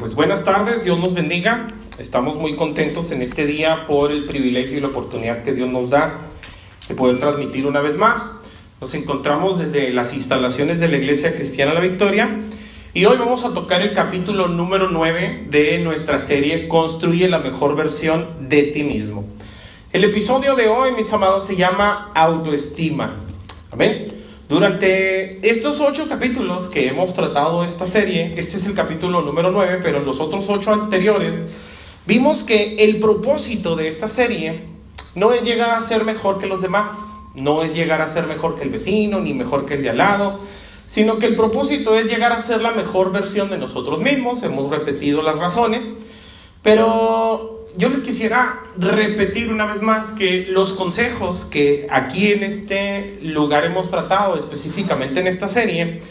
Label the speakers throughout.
Speaker 1: pues buenas tardes, Dios nos bendiga. Estamos muy contentos en este día por el privilegio y la oportunidad que Dios nos da de poder transmitir una vez más. Nos encontramos desde las instalaciones de la Iglesia Cristiana La Victoria y hoy vamos a tocar el capítulo número 9 de nuestra serie Construye la mejor versión de ti mismo. El episodio de hoy, mis amados, se llama Autoestima. Amén. Durante estos ocho capítulos que hemos tratado esta serie, este es el capítulo número 9, pero en los otros ocho anteriores, vimos que el propósito de esta serie no es llegar a ser mejor que los demás, no es llegar a ser mejor que el vecino, ni mejor que el de al lado, sino que el propósito es llegar a ser la mejor versión de nosotros mismos, hemos repetido las razones, pero yo les quisiera repetir una vez más que los consejos que aquí en este lugar hemos tratado, específicamente en esta serie,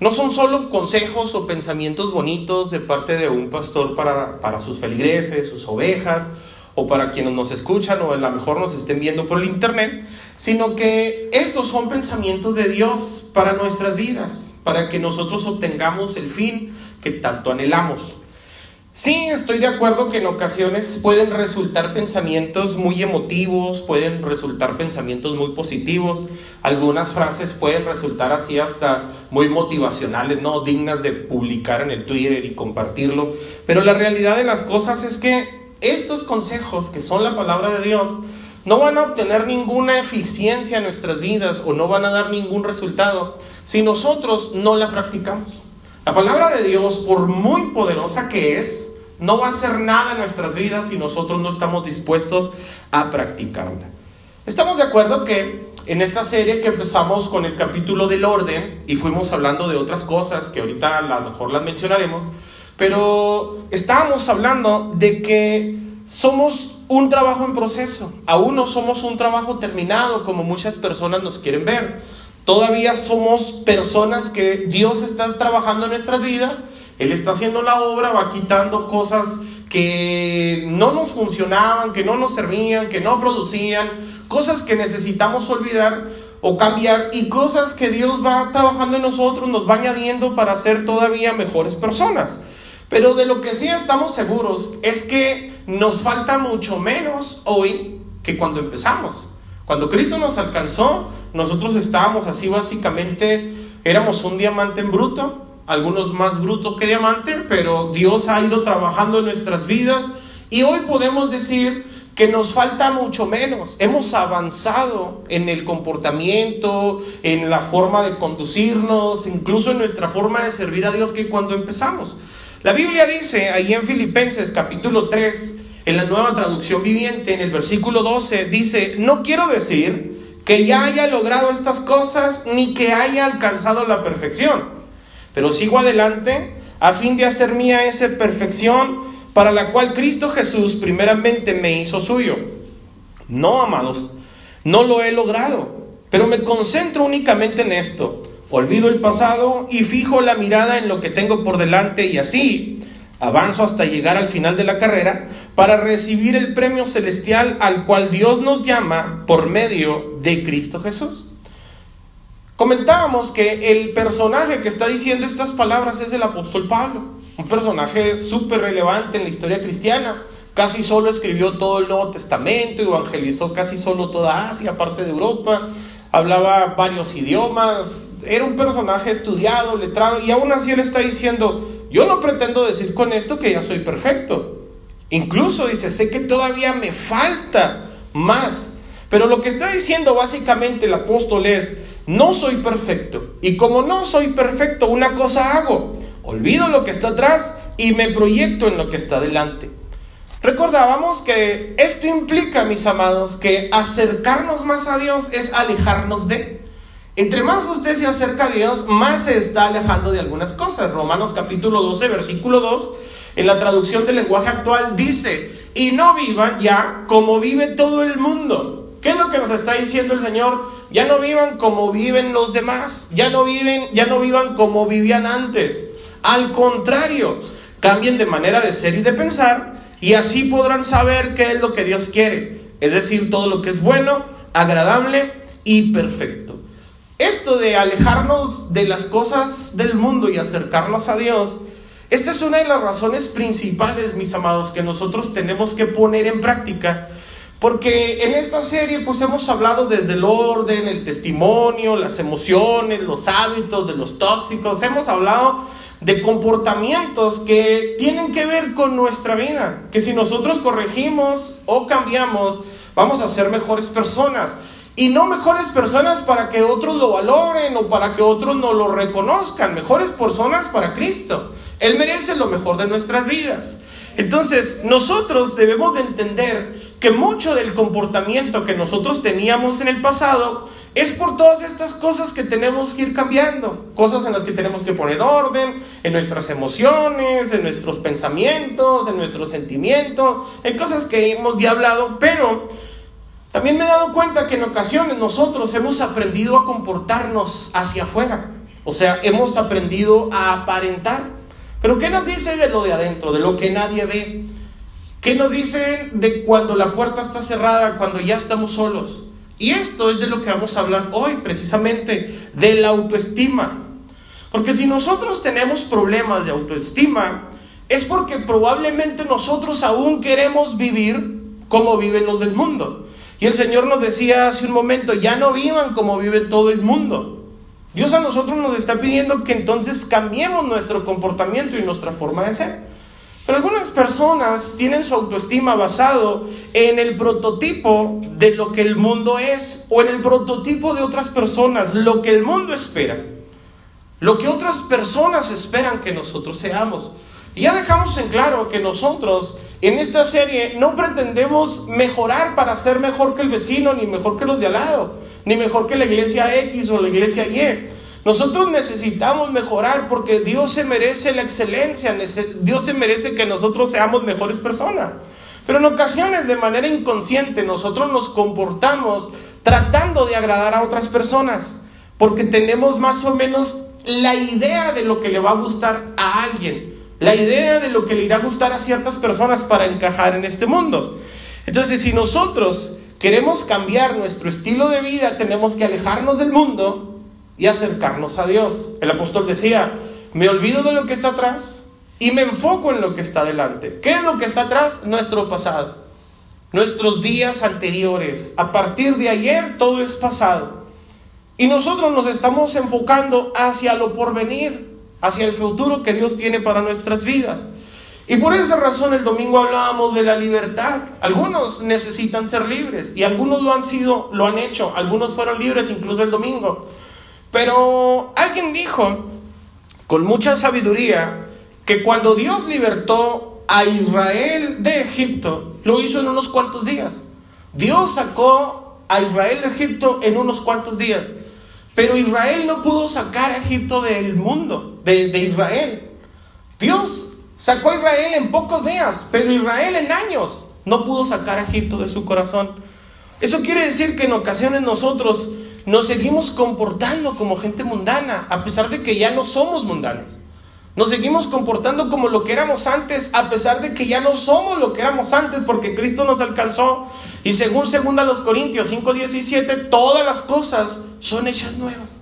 Speaker 1: no son solo consejos o pensamientos bonitos de parte de un pastor para, para sus feligreses, sus ovejas, o para quienes nos escuchan o a lo mejor nos estén viendo por el internet, sino que estos son pensamientos de Dios para nuestras vidas, para que nosotros obtengamos el fin que tanto anhelamos. Sí, estoy de acuerdo que en ocasiones pueden resultar pensamientos muy emotivos, pueden resultar pensamientos muy positivos, algunas frases pueden resultar así hasta muy motivacionales, no dignas de publicar en el Twitter y compartirlo, pero la realidad de las cosas es que estos consejos que son la palabra de Dios no van a obtener ninguna eficiencia en nuestras vidas o no van a dar ningún resultado si nosotros no la practicamos. La palabra de Dios, por muy poderosa que es, no va a hacer nada en nuestras vidas si nosotros no estamos dispuestos a practicarla. Estamos de acuerdo que en esta serie que empezamos con el capítulo del orden y fuimos hablando de otras cosas que ahorita a lo mejor las mencionaremos, pero estábamos hablando de que somos un trabajo en proceso, aún no somos un trabajo terminado como muchas personas nos quieren ver. Todavía somos personas que Dios está trabajando en nuestras vidas, Él está haciendo la obra, va quitando cosas que no nos funcionaban, que no nos servían, que no producían, cosas que necesitamos olvidar o cambiar y cosas que Dios va trabajando en nosotros, nos va añadiendo para ser todavía mejores personas. Pero de lo que sí estamos seguros es que nos falta mucho menos hoy que cuando empezamos. Cuando Cristo nos alcanzó, nosotros estábamos así básicamente, éramos un diamante en bruto, algunos más brutos que diamante, pero Dios ha ido trabajando en nuestras vidas y hoy podemos decir que nos falta mucho menos. Hemos avanzado en el comportamiento, en la forma de conducirnos, incluso en nuestra forma de servir a Dios que cuando empezamos. La Biblia dice ahí en Filipenses capítulo 3, en la nueva traducción viviente, en el versículo 12, dice, no quiero decir que ya haya logrado estas cosas ni que haya alcanzado la perfección. Pero sigo adelante a fin de hacer mía esa perfección para la cual Cristo Jesús primeramente me hizo suyo. No, amados, no lo he logrado, pero me concentro únicamente en esto. Olvido el pasado y fijo la mirada en lo que tengo por delante y así avanzo hasta llegar al final de la carrera para recibir el premio celestial al cual Dios nos llama por medio de Cristo Jesús. Comentábamos que el personaje que está diciendo estas palabras es el apóstol Pablo, un personaje súper relevante en la historia cristiana. Casi solo escribió todo el Nuevo Testamento, evangelizó casi solo toda Asia, parte de Europa, hablaba varios idiomas, era un personaje estudiado, letrado, y aún así él está diciendo, yo no pretendo decir con esto que ya soy perfecto. Incluso dice, sé que todavía me falta más. Pero lo que está diciendo básicamente el apóstol es, no soy perfecto. Y como no soy perfecto, una cosa hago. Olvido lo que está atrás y me proyecto en lo que está delante. Recordábamos que esto implica, mis amados, que acercarnos más a Dios es alejarnos de. Entre más usted se acerca a Dios, más se está alejando de algunas cosas. Romanos capítulo 12, versículo 2 en la traducción del lenguaje actual dice, y no vivan ya como vive todo el mundo. ¿Qué es lo que nos está diciendo el Señor? Ya no vivan como viven los demás, ya no viven, ya no vivan como vivían antes. Al contrario, cambien de manera de ser y de pensar y así podrán saber qué es lo que Dios quiere, es decir, todo lo que es bueno, agradable y perfecto. Esto de alejarnos de las cosas del mundo y acercarnos a Dios Esta es una de las razones principales, mis amados, que nosotros tenemos que poner en práctica. Porque en esta serie pues hemos hablado desde el orden, el testimonio, las emociones, los hábitos de los tóxicos, hemos hablado de comportamientos que tienen que ver con nuestra vida, que si nosotros corregimos o cambiamos, vamos a ser mejores personas. Y no mejores personas para que otros lo valoren o para que otros no lo reconozcan, mejores personas para Cristo. Él merece lo mejor de nuestras vidas. Entonces, nosotros debemos de entender que mucho del comportamiento que nosotros teníamos en el pasado es por todas estas cosas que tenemos que ir cambiando, cosas en las que tenemos que poner orden, en nuestras emociones, en nuestros pensamientos, en nuestros sentimientos, en cosas que hemos ya hablado, pero también me he dado cuenta que en ocasiones nosotros hemos aprendido a comportarnos hacia afuera. O sea, hemos aprendido a aparentar. Pero ¿qué nos dice de lo de adentro, de lo que nadie ve? ¿Qué nos dice de cuando la puerta está cerrada, cuando ya estamos solos? Y esto es de lo que vamos a hablar hoy, precisamente, de la autoestima. Porque si nosotros tenemos problemas de autoestima, es porque probablemente nosotros aún queremos vivir como viven los del mundo. Y el Señor nos decía hace un momento, ya no vivan como vive todo el mundo. Dios a nosotros nos está pidiendo que entonces cambiemos nuestro comportamiento y nuestra forma de ser. Pero algunas personas tienen su autoestima basado en el prototipo de lo que el mundo es o en el prototipo de otras personas, lo que el mundo espera, lo que otras personas esperan que nosotros seamos. Y ya dejamos en claro que nosotros en esta serie no pretendemos mejorar para ser mejor que el vecino, ni mejor que los de al lado, ni mejor que la iglesia X o la iglesia Y. Nosotros necesitamos mejorar porque Dios se merece la excelencia, Dios se merece que nosotros seamos mejores personas. Pero en ocasiones de manera inconsciente nosotros nos comportamos tratando de agradar a otras personas porque tenemos más o menos la idea de lo que le va a gustar a alguien la idea de lo que le irá a gustar a ciertas personas para encajar en este mundo. Entonces, si nosotros queremos cambiar nuestro estilo de vida, tenemos que alejarnos del mundo y acercarnos a Dios. El apóstol decía, me olvido de lo que está atrás y me enfoco en lo que está delante. ¿Qué es lo que está atrás? Nuestro pasado, nuestros días anteriores. A partir de ayer todo es pasado. Y nosotros nos estamos enfocando hacia lo porvenir hacia el futuro que Dios tiene para nuestras vidas. Y por esa razón el domingo hablábamos de la libertad. Algunos necesitan ser libres y algunos lo han sido, lo han hecho, algunos fueron libres incluso el domingo. Pero alguien dijo con mucha sabiduría que cuando Dios libertó a Israel de Egipto, lo hizo en unos cuantos días. Dios sacó a Israel de Egipto en unos cuantos días. Pero Israel no pudo sacar a Egipto del mundo, de, Israel. Dios sacó a Israel en pocos días, pero Israel en años no pudo sacar a Egipto de su corazón. Eso quiere decir que en ocasiones nosotros nos seguimos comportando como gente mundana, a pesar de que ya no somos mundanos. Nos seguimos comportando como lo que éramos antes, a pesar de que ya no somos lo que éramos antes, porque Cristo nos alcanzó. Y según 2 Corintios 5:17, todas las cosas son hechas nuevas.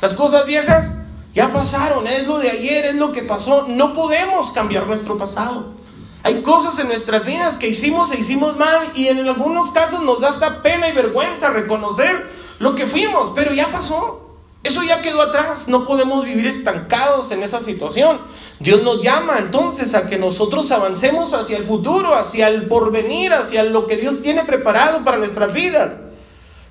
Speaker 1: Las cosas viejas ya pasaron, es lo de ayer, es lo que pasó. No podemos cambiar nuestro pasado. Hay cosas en nuestras vidas que hicimos e hicimos mal y en algunos casos nos da hasta pena y vergüenza reconocer lo que fuimos, pero ya pasó. Eso ya quedó atrás, no podemos vivir estancados en esa situación. Dios nos llama entonces a que nosotros avancemos hacia el futuro, hacia el porvenir, hacia lo que Dios tiene preparado para nuestras vidas.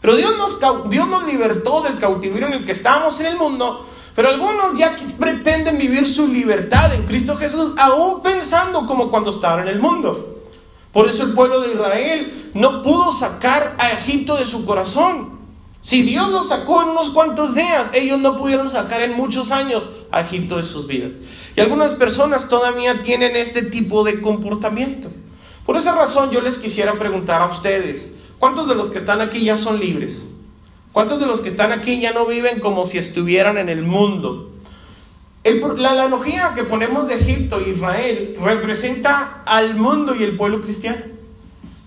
Speaker 1: Pero Dios nos, Dios nos libertó del cautiverio en el que estábamos en el mundo, pero algunos ya pretenden vivir su libertad en Cristo Jesús, aún pensando como cuando estaban en el mundo. Por eso el pueblo de Israel no pudo sacar a Egipto de su corazón. Si Dios los sacó en unos cuantos días, ellos no pudieron sacar en muchos años a Egipto de sus vidas. Y algunas personas todavía tienen este tipo de comportamiento. Por esa razón yo les quisiera preguntar a ustedes, ¿cuántos de los que están aquí ya son libres? ¿Cuántos de los que están aquí ya no viven como si estuvieran en el mundo? la analogía que ponemos de Egipto e Israel representa al mundo y el pueblo cristiano.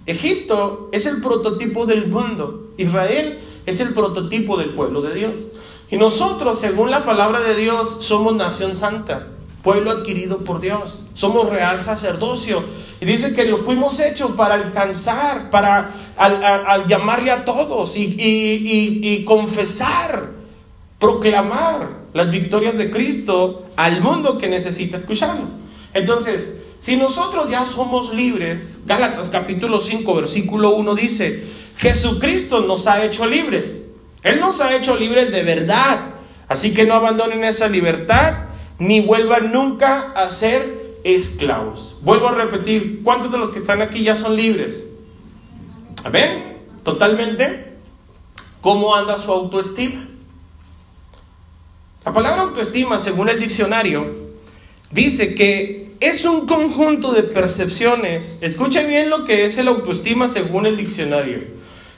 Speaker 1: Egipto es el prototipo del mundo. Israel es el prototipo del pueblo de Dios. Y nosotros, según la palabra de Dios, somos nación santa, pueblo adquirido por Dios. Somos real sacerdocio. Y dice que lo fuimos hechos para alcanzar, para al, llamarle a todos y, y confesar, proclamar las victorias de Cristo al mundo que necesita escucharlos. Entonces, si nosotros ya somos libres, Gálatas capítulo 5, versículo 1 dice, Jesucristo nos ha hecho libres. Él nos ha hecho libres de verdad. Así que no abandonen esa libertad ni vuelvan nunca a ser esclavos. Vuelvo a repetir, ¿cuántos de los que están aquí ya son libres? ¿Amén? Totalmente. ¿Cómo anda su autoestima? La palabra autoestima, según el diccionario, dice que es un conjunto de percepciones. Escuche bien lo que es el autoestima según el diccionario.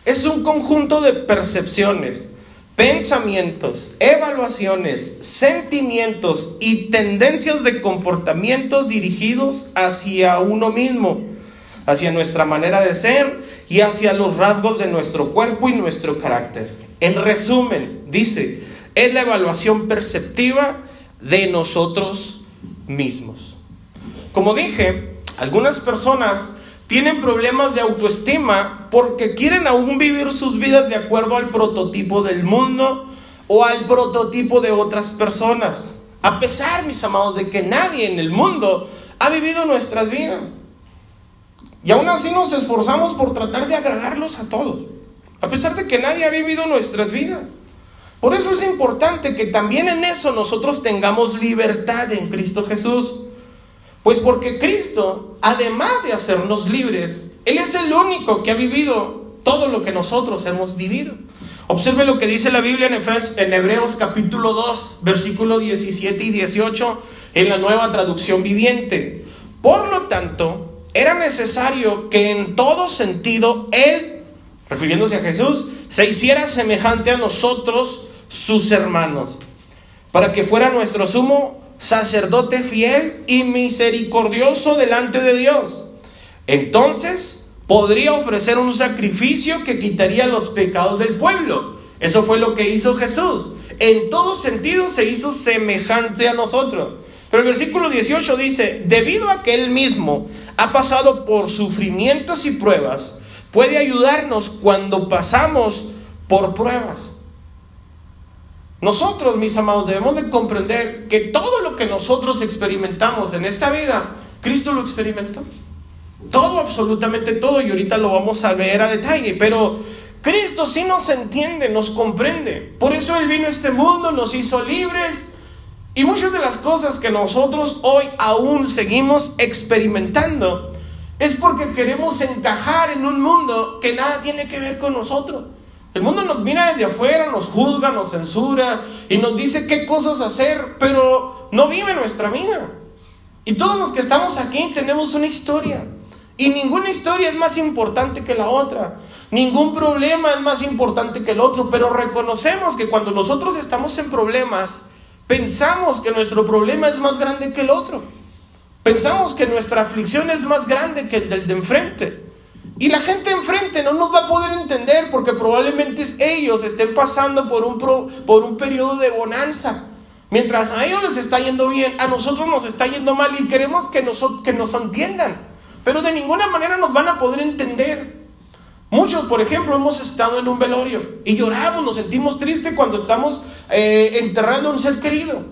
Speaker 1: Es un conjunto de percepciones pensamientos, evaluaciones, sentimientos y tendencias de comportamientos dirigidos hacia uno mismo, hacia nuestra manera de ser y hacia los rasgos de nuestro cuerpo y nuestro carácter. En resumen, dice, es la evaluación perceptiva de nosotros mismos. Como dije, algunas personas tienen problemas de autoestima porque quieren aún vivir sus vidas de acuerdo al prototipo del mundo o al prototipo de otras personas. A pesar, mis amados, de que nadie en el mundo ha vivido nuestras vidas. Y aún así nos esforzamos por tratar de agradarlos a todos. A pesar de que nadie ha vivido nuestras vidas. Por eso es importante que también en eso nosotros tengamos libertad en Cristo Jesús. Pues porque Cristo, además de hacernos libres, Él es el único que ha vivido todo lo que nosotros hemos vivido. Observe lo que dice la Biblia en, Hebreos capítulo 2, versículo 17 y 18, en la nueva traducción viviente. Por lo tanto, era necesario que en todo sentido Él, refiriéndose a Jesús, se hiciera semejante a nosotros, sus hermanos, para que fuera nuestro sumo sacerdote fiel y misericordioso delante de Dios. Entonces podría ofrecer un sacrificio que quitaría los pecados del pueblo. Eso fue lo que hizo Jesús. En todo sentido se hizo semejante a nosotros. Pero el versículo 18 dice, debido a que Él mismo ha pasado por sufrimientos y pruebas, puede ayudarnos cuando pasamos por pruebas. Nosotros, mis amados, debemos de comprender que todo lo que nosotros experimentamos en esta vida, Cristo lo experimentó. Todo, absolutamente todo, y ahorita lo vamos a ver a detalle, pero Cristo sí nos entiende, nos comprende. Por eso Él vino a este mundo, nos hizo libres, y muchas de las cosas que nosotros hoy aún seguimos experimentando es porque queremos encajar en un mundo que nada tiene que ver con nosotros. El mundo nos mira desde afuera, nos juzga, nos censura y nos dice qué cosas hacer, pero no vive nuestra vida. Y todos los que estamos aquí tenemos una historia. Y ninguna historia es más importante que la otra. Ningún problema es más importante que el otro. Pero reconocemos que cuando nosotros estamos en problemas, pensamos que nuestro problema es más grande que el otro. Pensamos que nuestra aflicción es más grande que el del de enfrente. Y la gente enfrente no nos va a poder entender porque probablemente ellos estén pasando por un, por un periodo de bonanza. Mientras a ellos les está yendo bien, a nosotros nos está yendo mal y queremos que nos, que nos entiendan. Pero de ninguna manera nos van a poder entender. Muchos, por ejemplo, hemos estado en un velorio y lloramos, nos sentimos tristes cuando estamos eh, enterrando a un ser querido.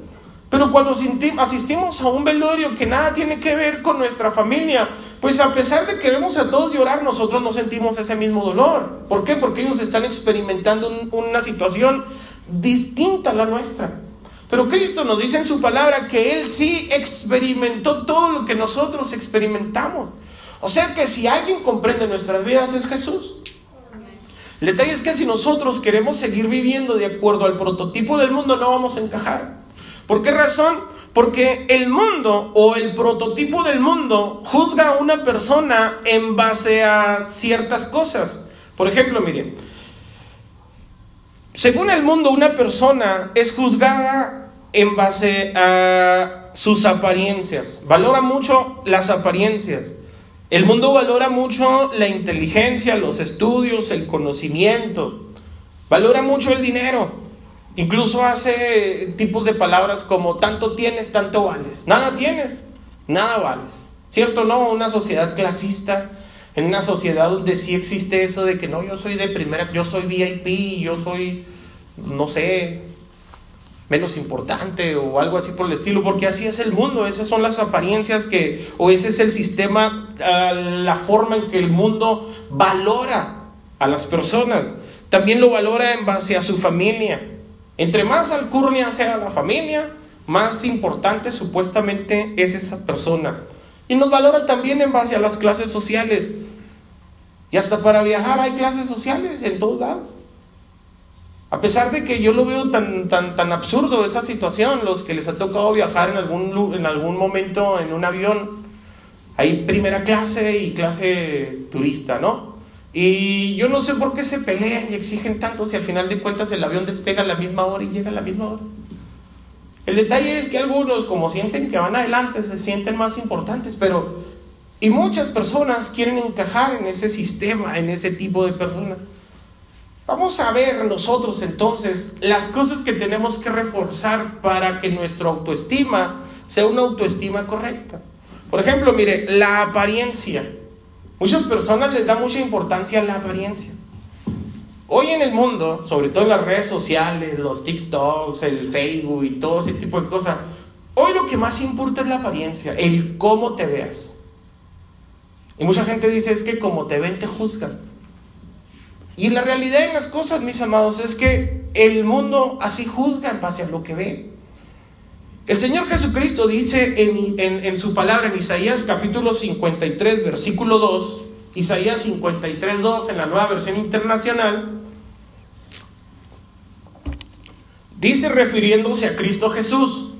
Speaker 1: Pero cuando asistimos a un velorio que nada tiene que ver con nuestra familia, pues a pesar de que vemos a todos llorar, nosotros no sentimos ese mismo dolor. ¿Por qué? Porque ellos están experimentando una situación distinta a la nuestra. Pero Cristo nos dice en su palabra que Él sí experimentó todo lo que nosotros experimentamos. O sea que si alguien comprende nuestras vidas es Jesús. El detalle es que si nosotros queremos seguir viviendo de acuerdo al prototipo del mundo, no vamos a encajar. ¿Por qué razón? Porque el mundo o el prototipo del mundo juzga a una persona en base a ciertas cosas. Por ejemplo, miren, según el mundo una persona es juzgada en base a sus apariencias. Valora mucho las apariencias. El mundo valora mucho la inteligencia, los estudios, el conocimiento. Valora mucho el dinero. Incluso hace tipos de palabras como tanto tienes, tanto vales. Nada tienes, nada vales. ¿Cierto? No, una sociedad clasista, en una sociedad donde sí existe eso de que no, yo soy de primera, yo soy VIP, yo soy, no sé, menos importante o algo así por el estilo, porque así es el mundo, esas son las apariencias que, o ese es el sistema, la forma en que el mundo valora a las personas. También lo valora en base a su familia. Entre más alcurnia sea la familia, más importante supuestamente es esa persona. Y nos valora también en base a las clases sociales. Y hasta para viajar hay clases sociales en todos lados. A pesar de que yo lo veo tan, tan, tan absurdo esa situación, los que les ha tocado viajar en algún, en algún momento en un avión, hay primera clase y clase turista, ¿no? Y yo no sé por qué se pelean y exigen tanto si al final de cuentas el avión despega a la misma hora y llega a la misma hora. El detalle es que algunos, como sienten que van adelante, se sienten más importantes, pero... Y muchas personas quieren encajar en ese sistema, en ese tipo de personas. Vamos a ver nosotros entonces las cosas que tenemos que reforzar para que nuestra autoestima sea una autoestima correcta. Por ejemplo, mire, la apariencia. Muchas personas les da mucha importancia a la apariencia. Hoy en el mundo, sobre todo en las redes sociales, los TikToks, el Facebook y todo ese tipo de cosas, hoy lo que más importa es la apariencia, el cómo te veas. Y mucha gente dice es que como te ven te juzgan. Y la realidad en las cosas, mis amados, es que el mundo así juzga en base a lo que ve. El Señor Jesucristo dice en, su palabra en Isaías capítulo 53, versículo 2, Isaías 53, 2 en la nueva versión internacional, dice refiriéndose a Cristo Jesús,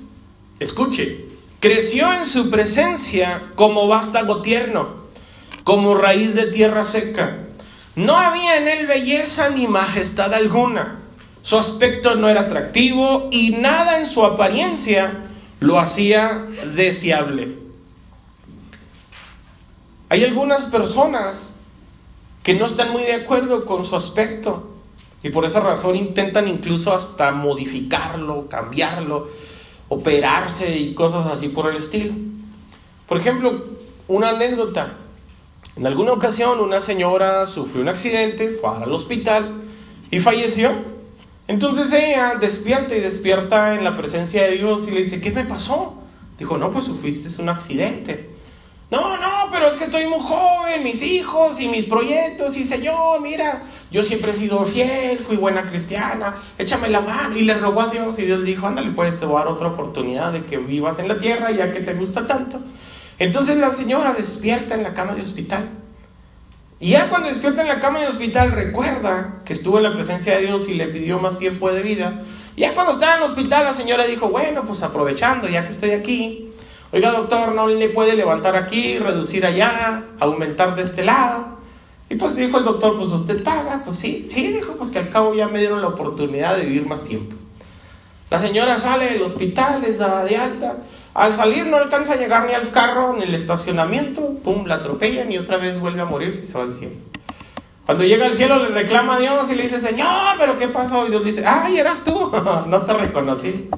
Speaker 1: escuche, creció en su presencia como vástago tierno, como raíz de tierra seca no había en él belleza ni majestad alguna. Su aspecto no era atractivo y nada en su apariencia lo hacía deseable. Hay algunas personas que no están muy de acuerdo con su aspecto y por esa razón intentan incluso hasta modificarlo, cambiarlo, operarse y cosas así por el estilo. Por ejemplo, una anécdota. En alguna ocasión una señora sufrió un accidente, fue al hospital y falleció. Entonces ella despierta y despierta en la presencia de Dios y le dice, ¿qué me pasó? Dijo, no, pues sufriste un accidente. No, no, pero es que estoy muy joven, mis hijos y mis proyectos, y Señor, mira, yo siempre he sido fiel, fui buena cristiana, échame la mano. Y le rogó a Dios y Dios dijo, ándale, pues te voy dar otra oportunidad de que vivas en la tierra ya que te gusta tanto. Entonces la señora despierta en la cama de hospital. Y ya cuando despierta en la cama de hospital recuerda que estuvo en la presencia de Dios y le pidió más tiempo de vida. Ya cuando estaba en el hospital la señora dijo, bueno, pues aprovechando ya que estoy aquí, oiga doctor, no le puede levantar aquí, reducir allá, aumentar de este lado. Y pues dijo el doctor, pues usted paga, pues sí, sí, dijo, pues que al cabo ya me dieron la oportunidad de vivir más tiempo. La señora sale del hospital, es dada de alta, al salir no alcanza a llegar ni al carro, ni el estacionamiento, pum, la atropellan y otra vez vuelve a morir y se va al cielo. Cuando llega al cielo le reclama a Dios y le dice, Señor, pero ¿qué pasó? Y Dios dice, ay, eras tú, no te reconocí.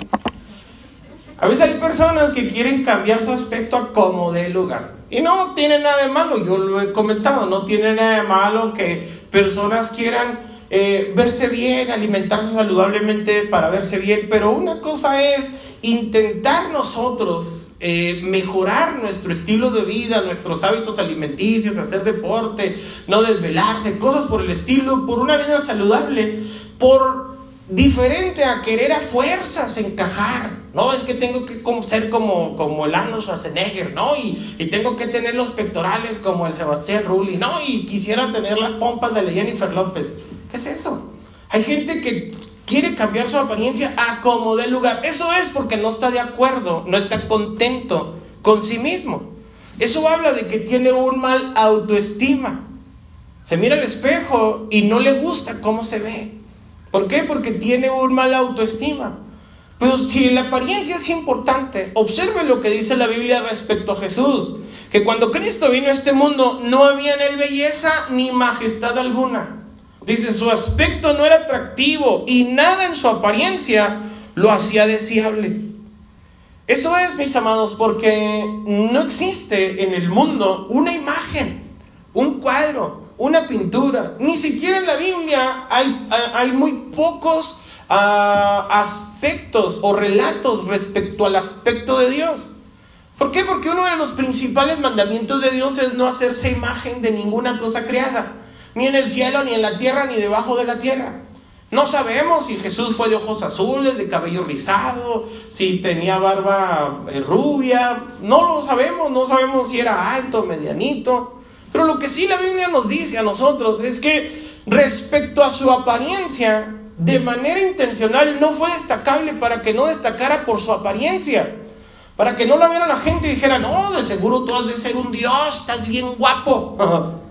Speaker 1: A veces hay personas que quieren cambiar su aspecto a como de lugar. Y no tiene nada de malo, yo lo he comentado, no tiene nada de malo que personas quieran eh, verse bien, alimentarse saludablemente para verse bien, pero una cosa es intentar nosotros eh, mejorar nuestro estilo de vida, nuestros hábitos alimenticios, hacer deporte, no desvelarse, cosas por el estilo, por una vida saludable, por diferente a querer a fuerzas encajar. No, es que tengo que ser como, como el Arnold Schwarzenegger, ¿no? Y, y, tengo que tener los pectorales como el Sebastián Rulli, ¿no? Y quisiera tener las pompas de la Jennifer López. ¿Qué es eso? Hay gente que quiere cambiar su apariencia a como de lugar. Eso es porque no está de acuerdo, no está contento con sí mismo. Eso habla de que tiene un mal autoestima. Se mira al espejo y no le gusta cómo se ve. ¿Por qué? Porque tiene un mal autoestima. Pero si la apariencia es importante, observe lo que dice la Biblia respecto a Jesús. Que cuando Cristo vino a este mundo no había en él belleza ni majestad alguna. Dice, su aspecto no era atractivo y nada en su apariencia lo hacía deseable. Eso es, mis amados, porque no existe en el mundo una imagen, un cuadro, una pintura. Ni siquiera en la Biblia hay, muy pocos ah, aspectos o relatos respecto al aspecto de Dios. ¿Por qué? Porque uno de los principales mandamientos de Dios es no hacerse imagen de ninguna cosa creada, ni en el cielo, ni en la tierra, ni debajo de la tierra. No sabemos si Jesús fue de ojos azules, de cabello rizado, si tenía barba eh, rubia, no lo sabemos, no sabemos si era alto, medianito. Pero lo que sí la Biblia nos dice a nosotros es que respecto a su apariencia, de manera intencional no fue destacable para que no destacara por su apariencia. Para que no la viera la gente y dijera, no, de seguro tú has de ser un Dios, estás bien guapo.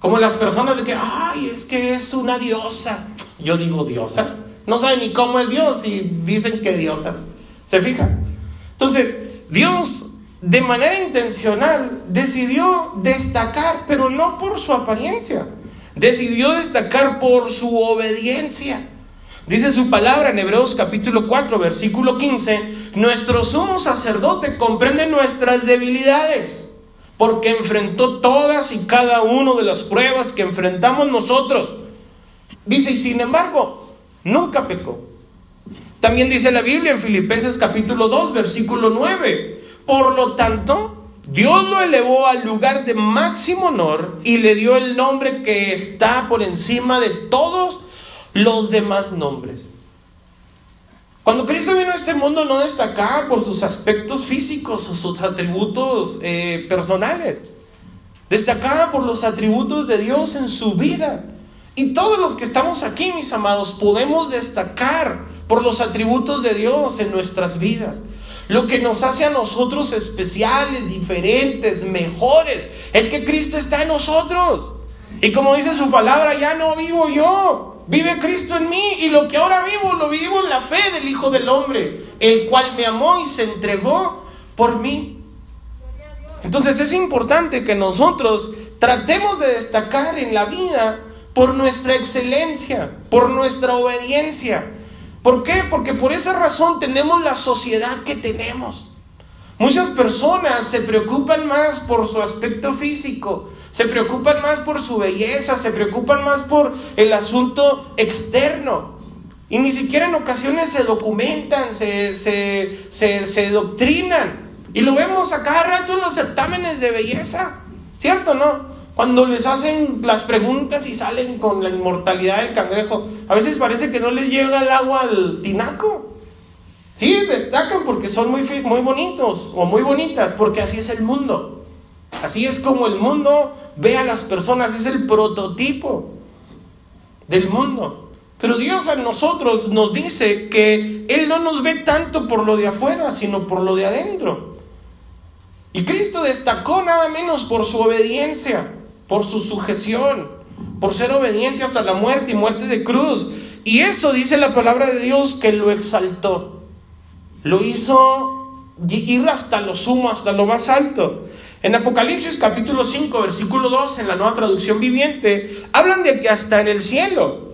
Speaker 1: Como las personas de que, ay, es que es una diosa. Yo digo diosa. No saben ni cómo es Dios y dicen que diosa. ¿Se fija? Entonces, Dios de manera intencional decidió destacar, pero no por su apariencia. Decidió destacar por su obediencia. Dice su palabra en Hebreos capítulo 4, versículo 15, nuestro sumo sacerdote comprende nuestras debilidades, porque enfrentó todas y cada una de las pruebas que enfrentamos nosotros. Dice, y sin embargo, nunca pecó. También dice la Biblia en Filipenses capítulo 2, versículo 9, por lo tanto, Dios lo elevó al lugar de máximo honor y le dio el nombre que está por encima de todos los demás nombres. Cuando Cristo vino a este mundo no destacaba por sus aspectos físicos o sus atributos eh, personales. Destacaba por los atributos de Dios en su vida. Y todos los que estamos aquí, mis amados, podemos destacar por los atributos de Dios en nuestras vidas. Lo que nos hace a nosotros especiales, diferentes, mejores, es que Cristo está en nosotros. Y como dice su palabra, ya no vivo yo, Vive Cristo en mí y lo que ahora vivo lo vivo en la fe del Hijo del Hombre, el cual me amó y se entregó por mí. Entonces es importante que nosotros tratemos de destacar en la vida por nuestra excelencia, por nuestra obediencia. ¿Por qué? Porque por esa razón tenemos la sociedad que tenemos. Muchas personas se preocupan más por su aspecto físico, se preocupan más por su belleza, se preocupan más por el asunto externo. Y ni siquiera en ocasiones se documentan, se, se, doctrinan. Y lo vemos a cada rato en los certámenes de belleza, ¿cierto no? Cuando les hacen las preguntas y salen con la inmortalidad del cangrejo, a veces parece que no les llega el agua al tinaco. Sí, destacan porque son muy, muy bonitos o muy bonitas, porque así es el mundo. Así es como el mundo ve a las personas, es el prototipo del mundo. Pero Dios a nosotros nos dice que Él no nos ve tanto por lo de afuera, sino por lo de adentro. Y Cristo destacó nada menos por su obediencia, por su sujeción, por ser obediente hasta la muerte y muerte de cruz. Y eso dice la palabra de Dios que lo exaltó. Lo hizo ir hasta lo sumo, hasta lo más alto. En Apocalipsis capítulo 5, versículo 2, en la nueva traducción viviente, hablan de que hasta en el cielo,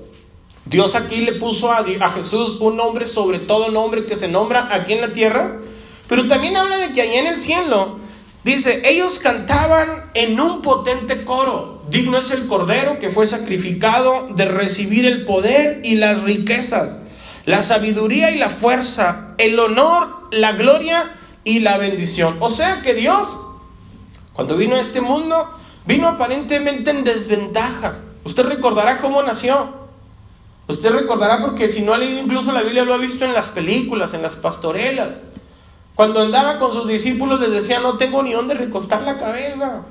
Speaker 1: Dios aquí le puso a, Jesús un nombre sobre todo nombre que se nombra aquí en la tierra, pero también habla de que allá en el cielo, dice, ellos cantaban en un potente coro, digno es el Cordero que fue sacrificado de recibir el poder y las riquezas, la sabiduría y la fuerza, el honor, la gloria y la bendición. O sea que Dios cuando vino a este mundo, vino aparentemente en desventaja. Usted recordará cómo nació. Usted recordará porque si no ha leído incluso la Biblia lo ha visto en las películas, en las pastorelas. Cuando andaba con sus discípulos les decía, no tengo ni dónde recostar la cabeza.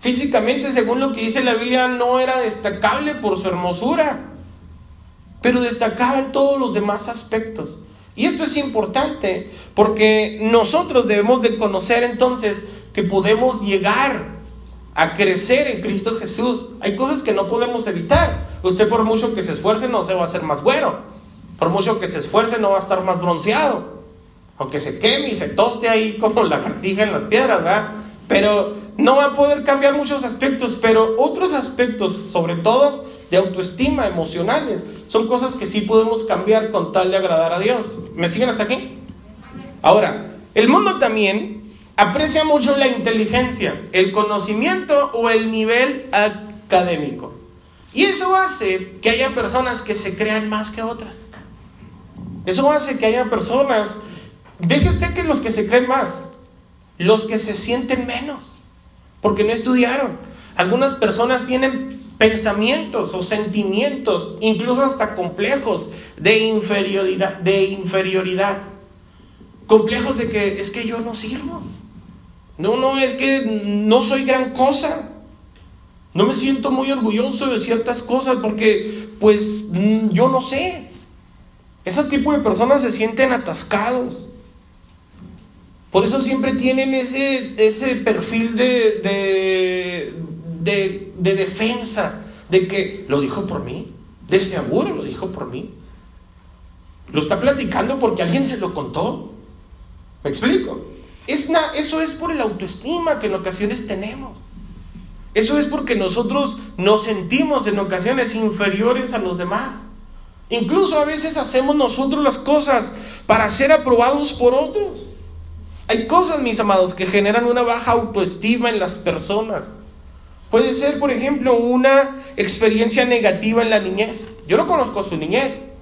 Speaker 1: Físicamente, según lo que dice la Biblia, no era destacable por su hermosura, pero destacaba en todos los demás aspectos. Y esto es importante porque nosotros debemos de conocer entonces que podemos llegar a crecer en Cristo Jesús. Hay cosas que no podemos evitar. Usted por mucho que se esfuerce no se va a hacer más güero. Por mucho que se esfuerce no va a estar más bronceado. Aunque se queme y se toste ahí como la lagartija en las piedras, ¿verdad? Pero no va a poder cambiar muchos aspectos, pero otros aspectos, sobre todo de autoestima, emocionales. Son cosas que sí podemos cambiar con tal de agradar a Dios. ¿Me siguen hasta aquí? Ahora, el mundo también aprecia mucho la inteligencia, el conocimiento o el nivel académico. Y eso hace que haya personas que se crean más que otras. Eso hace que haya personas, deje usted que los que se creen más, los que se sienten menos, porque no estudiaron. Algunas personas tienen pensamientos o sentimientos, incluso hasta complejos de inferioridad, de inferioridad. Complejos de que es que yo no sirvo. No, no, es que no soy gran cosa. No me siento muy orgulloso de ciertas cosas porque pues mm, yo no sé. Esos tipos de personas se sienten atascados. Por eso siempre tienen ese, ese perfil de, de, de, de defensa, de que lo dijo por mí, de seguro lo dijo por mí. Lo está platicando porque alguien se lo contó. ¿Me explico? Es eso es por el autoestima que en ocasiones tenemos. Eso es porque nosotros nos sentimos en ocasiones inferiores a los demás. Incluso a veces hacemos nosotros las cosas para ser aprobados por otros. Hay cosas, mis amados, que generan una baja autoestima en las personas. Puede ser, por ejemplo, una experiencia negativa en la niñez. Yo no conozco su niñez,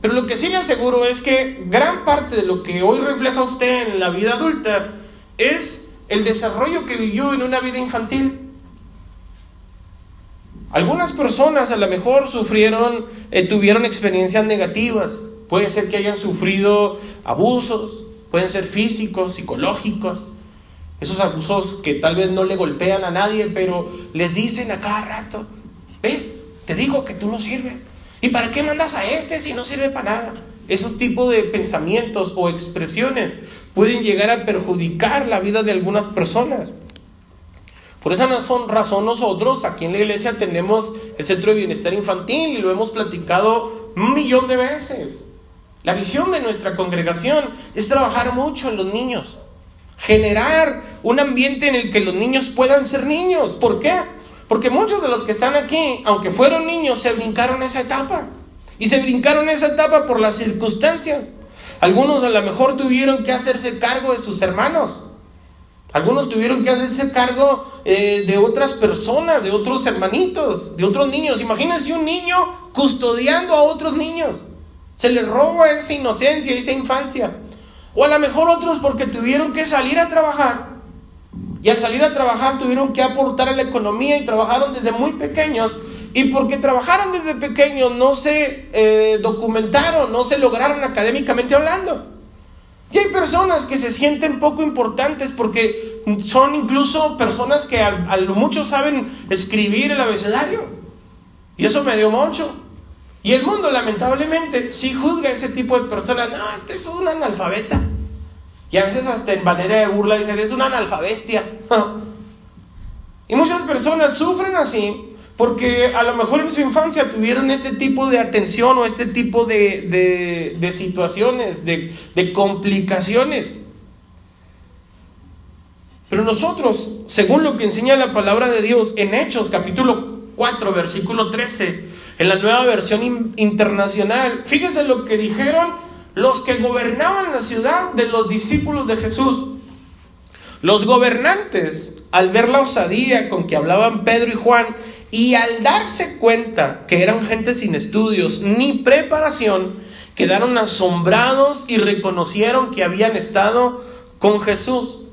Speaker 1: pero lo que sí le aseguro es que gran parte de lo que hoy refleja usted en la vida adulta es el desarrollo que vivió en una vida infantil. Algunas personas a lo mejor sufrieron, eh, tuvieron experiencias negativas. Puede ser que hayan sufrido abusos, pueden ser físicos, psicológicos. Esos abusos que tal vez no le golpean a nadie, pero les dicen a cada rato, ¿ves? Te digo que tú no sirves. ¿Y para qué mandas a este si no sirve para nada? Esos tipos de pensamientos o expresiones pueden llegar a perjudicar la vida de algunas personas. Por esa razón nosotros aquí en la iglesia tenemos el Centro de Bienestar Infantil y lo hemos platicado un millón de veces. La visión de nuestra congregación es trabajar mucho en los niños, generar un ambiente en el que los niños puedan ser niños. ¿Por qué? Porque muchos de los que están aquí, aunque fueron niños, se brincaron esa etapa. Y se brincaron esa etapa por las circunstancias. Algunos a lo mejor tuvieron que hacerse cargo de sus hermanos. Algunos tuvieron que hacerse cargo eh, de otras personas, de otros hermanitos, de otros niños. Imagínense un niño custodiando a otros niños. Se les roba esa inocencia, esa infancia. O a lo mejor otros porque tuvieron que salir a trabajar y al salir a trabajar tuvieron que aportar a la economía y trabajaron desde muy pequeños. Y porque trabajaron desde pequeños no se eh, documentaron, no se lograron académicamente hablando. Y hay personas que se sienten poco importantes porque son incluso personas que a, lo mucho saben escribir el abecedario. Y eso me dio mucho. Y el mundo lamentablemente sí juzga a ese tipo de personas. No, este es un analfabeta. Y a veces hasta en manera de burla dicen, es una analfabestia. y muchas personas sufren así porque a lo mejor en su infancia tuvieron este tipo de atención o este tipo de, de, situaciones, de, de complicaciones. Pero nosotros, según lo que enseña la palabra de Dios en Hechos capítulo 4, versículo 13, en la nueva versión internacional, fíjense lo que dijeron los que gobernaban la ciudad de los discípulos de Jesús. Los gobernantes, al ver la osadía con que hablaban Pedro y Juan, y al darse cuenta que eran gente sin estudios ni preparación, quedaron asombrados y reconocieron que habían estado con Jesús.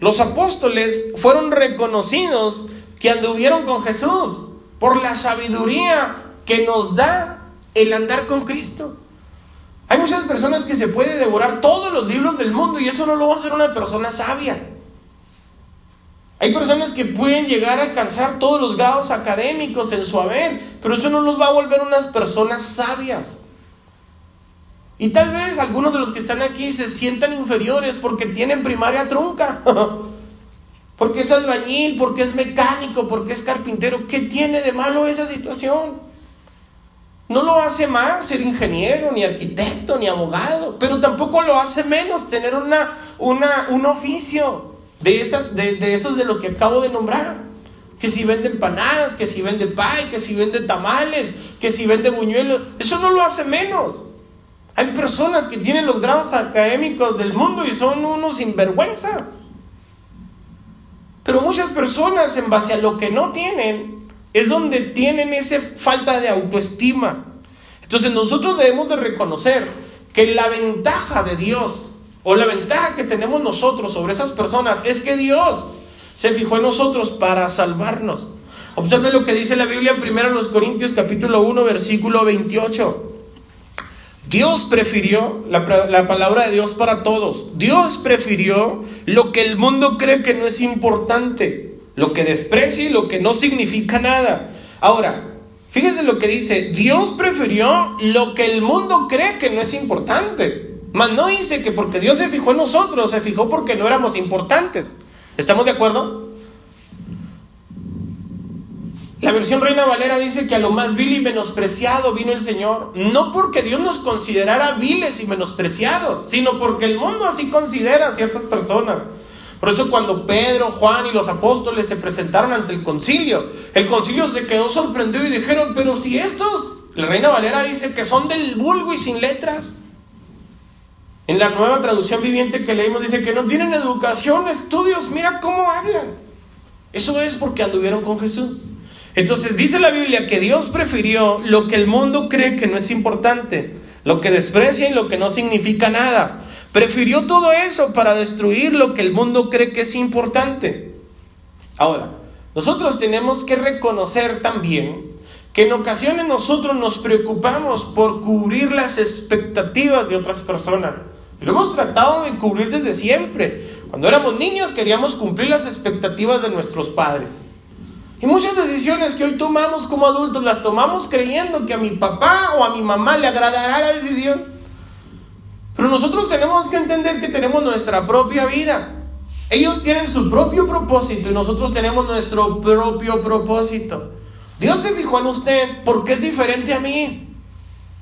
Speaker 1: Los apóstoles fueron reconocidos que anduvieron con Jesús por la sabiduría que nos da el andar con Cristo. Hay muchas personas que se puede devorar todos los libros del mundo y eso no lo va a hacer una persona sabia. Hay personas que pueden llegar a alcanzar todos los grados académicos en su haber, pero eso no los va a volver unas personas sabias. Y tal vez algunos de los que están aquí se sientan inferiores porque tienen primaria trunca, porque es albañil, porque es mecánico, porque es carpintero. ¿Qué tiene de malo esa situación? No lo hace más ser ingeniero, ni arquitecto, ni abogado, pero tampoco lo hace menos tener una, una, un oficio de, esas, de, esos de los que acabo de nombrar. que si vende empanadas, que si vende pay, que si vende tamales, que si vende buñuelos. Eso no lo hace menos. Hay personas que tienen los grados académicos del mundo y son unos sinvergüenzas. Pero muchas personas en base a lo que no tienen es donde tienen esa falta de autoestima. Entonces nosotros debemos de reconocer que la ventaja de Dios o la ventaja que tenemos nosotros sobre esas personas es que Dios se fijó en nosotros para salvarnos. Observe lo que dice la Biblia en 1 Corintios capítulo 1 versículo 28. Dios prefirió la, la, palabra de Dios para todos. Dios prefirió lo que el mundo cree que no es importante, lo que desprecia y lo que no significa nada. Ahora, fíjense lo que dice, Dios prefirió lo que el mundo cree que no es importante. Mas no dice que porque Dios se fijó en nosotros, se fijó porque no éramos importantes. ¿Estamos de acuerdo? La versión Reina Valera dice que a lo más vil y menospreciado vino el Señor, no porque Dios nos considerara viles y menospreciados, sino porque el mundo así considera a ciertas personas. Por eso cuando Pedro, Juan y los apóstoles se presentaron ante el concilio, el concilio se quedó sorprendido y dijeron, pero si estos, la Reina Valera dice que son del vulgo y sin letras, en la nueva traducción viviente que leímos dice que no tienen educación, estudios, mira cómo hablan. Eso es porque anduvieron con Jesús. Entonces dice la Biblia que Dios prefirió lo que el mundo cree que no es importante, lo que desprecia y lo que no significa nada. Prefirió todo eso para destruir lo que el mundo cree que es importante. Ahora, nosotros tenemos que reconocer también que en ocasiones nosotros nos preocupamos por cubrir las expectativas de otras personas. Lo hemos tratado de cubrir desde siempre. Cuando éramos niños queríamos cumplir las expectativas de nuestros padres. Y muchas decisiones que hoy tomamos como adultos las tomamos creyendo que a mi papá o a mi mamá le agradará la decisión. Pero nosotros tenemos que entender que tenemos nuestra propia vida. Ellos tienen su propio propósito y nosotros tenemos nuestro propio propósito. Dios se fijó en usted porque es diferente a mí.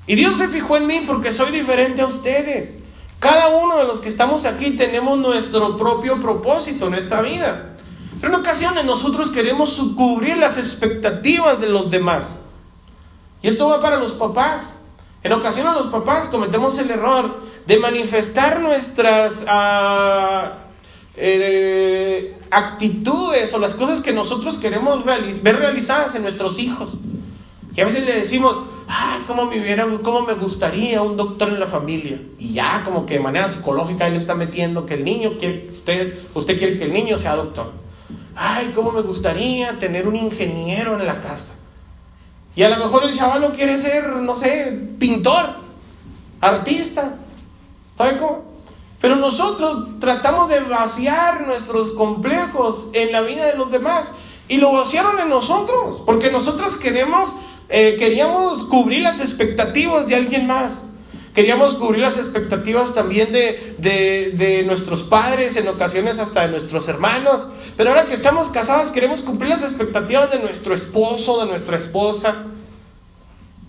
Speaker 1: Y Dios se fijó en mí porque soy diferente a ustedes. Cada uno de los que estamos aquí tenemos nuestro propio propósito en esta vida. Pero en ocasiones nosotros queremos cubrir las expectativas de los demás. Y esto va para los papás. En ocasiones los papás cometemos el error de manifestar nuestras ah, eh, actitudes o las cosas que nosotros queremos ver realizadas en nuestros hijos. Y a veces le decimos, ay, ¿cómo me, hubiera, cómo me gustaría un doctor en la familia? Y ya como que de manera psicológica él está metiendo que el niño quiere, usted, usted quiere que el niño sea doctor. Ay, ¿cómo me gustaría tener un ingeniero en la casa? Y a lo mejor el chaval quiere ser, no sé, pintor, artista. ¿Sabe cómo? Pero nosotros tratamos de vaciar nuestros complejos en la vida de los demás. Y lo vaciaron en nosotros, porque nosotros queremos eh, queríamos cubrir las expectativas de alguien más. Queríamos cubrir las expectativas también de, de, nuestros padres, en ocasiones hasta de nuestros hermanos. Pero ahora que estamos casados, queremos cumplir las expectativas de nuestro esposo, de nuestra esposa.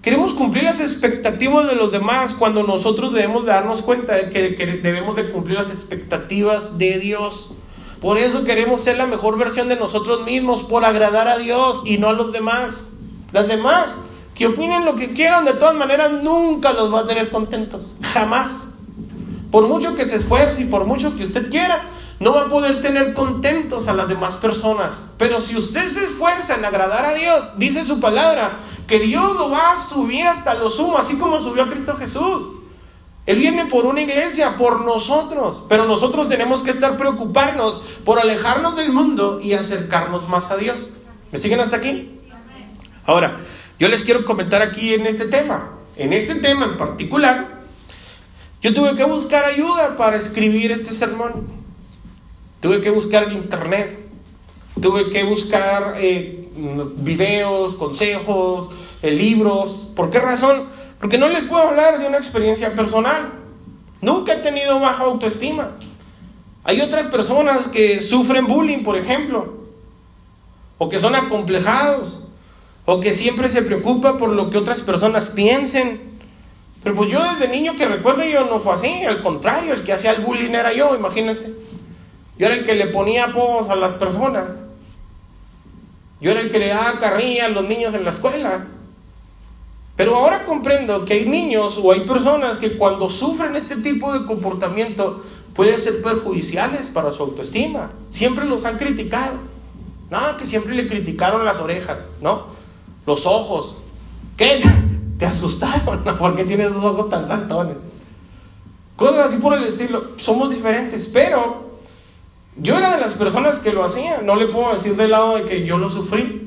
Speaker 1: Queremos cumplir las expectativas de los demás cuando nosotros debemos darnos cuenta de que, que debemos de cumplir las expectativas de Dios. Por eso queremos ser la mejor versión de nosotros mismos, por agradar a Dios y no a los demás. Las demás, que opinen lo que quieran, de todas maneras nunca los va a tener contentos. Jamás. Por mucho que se esfuerce y por mucho que usted quiera, no va a poder tener contentos a las demás personas. Pero si usted se esfuerza en agradar a Dios, dice su palabra, que Dios lo va a subir hasta lo sumo, así como subió a Cristo Jesús. Él viene por una iglesia, por nosotros, pero nosotros tenemos que estar preocuparnos por alejarnos del mundo y acercarnos más a Dios. ¿Me siguen hasta aquí? Ahora, yo les quiero comentar aquí en este tema, en este tema en particular, yo tuve que buscar ayuda para escribir este sermón. Tuve que buscar en internet, tuve que buscar eh, videos, consejos, eh, libros. ¿Por qué razón? Porque no les puedo hablar de una experiencia personal. Nunca he tenido baja autoestima. Hay otras personas que sufren bullying, por ejemplo, o que son acomplejados, o que siempre se preocupa por lo que otras personas piensen. Pero pues yo desde niño que recuerdo yo no fue así, al contrario, el que hacía el bullying era yo, imagínense. Yo era el que le ponía apodos a las personas. Yo era el que le daba carrilla a los niños en la escuela. Pero ahora comprendo que hay niños o hay personas que cuando sufren este tipo de comportamiento pueden ser perjudiciales para su autoestima. Siempre los han criticado. No, que siempre le criticaron las orejas, ¿no? Los ojos. ¿Qué? Te asustaron. ¿Por qué tienes esos ojos tan saltones? Cosas así por el estilo. Somos diferentes, pero yo era de las personas que lo hacían. No le puedo decir del lado de que yo lo sufrí.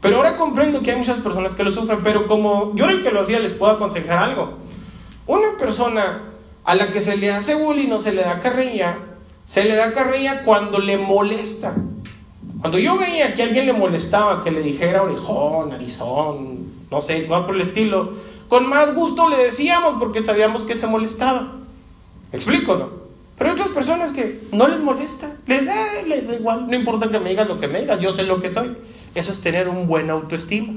Speaker 1: Pero ahora comprendo que hay muchas personas que lo sufren. Pero como yo era el que lo hacía, les puedo aconsejar algo. Una persona a la que se le hace bullying o se le da carrilla, se le da carrilla cuando le molesta. Cuando yo veía que a alguien le molestaba, que le dijera orejón, narizón, no sé, cosas por el estilo, con más gusto le decíamos porque sabíamos que se molestaba. ¿Me explico, no? Pero hay otras personas que no les molesta, les da, les da igual, no importa que me digas lo que me digas, yo sé lo que soy. Eso es tener un buen autoestima.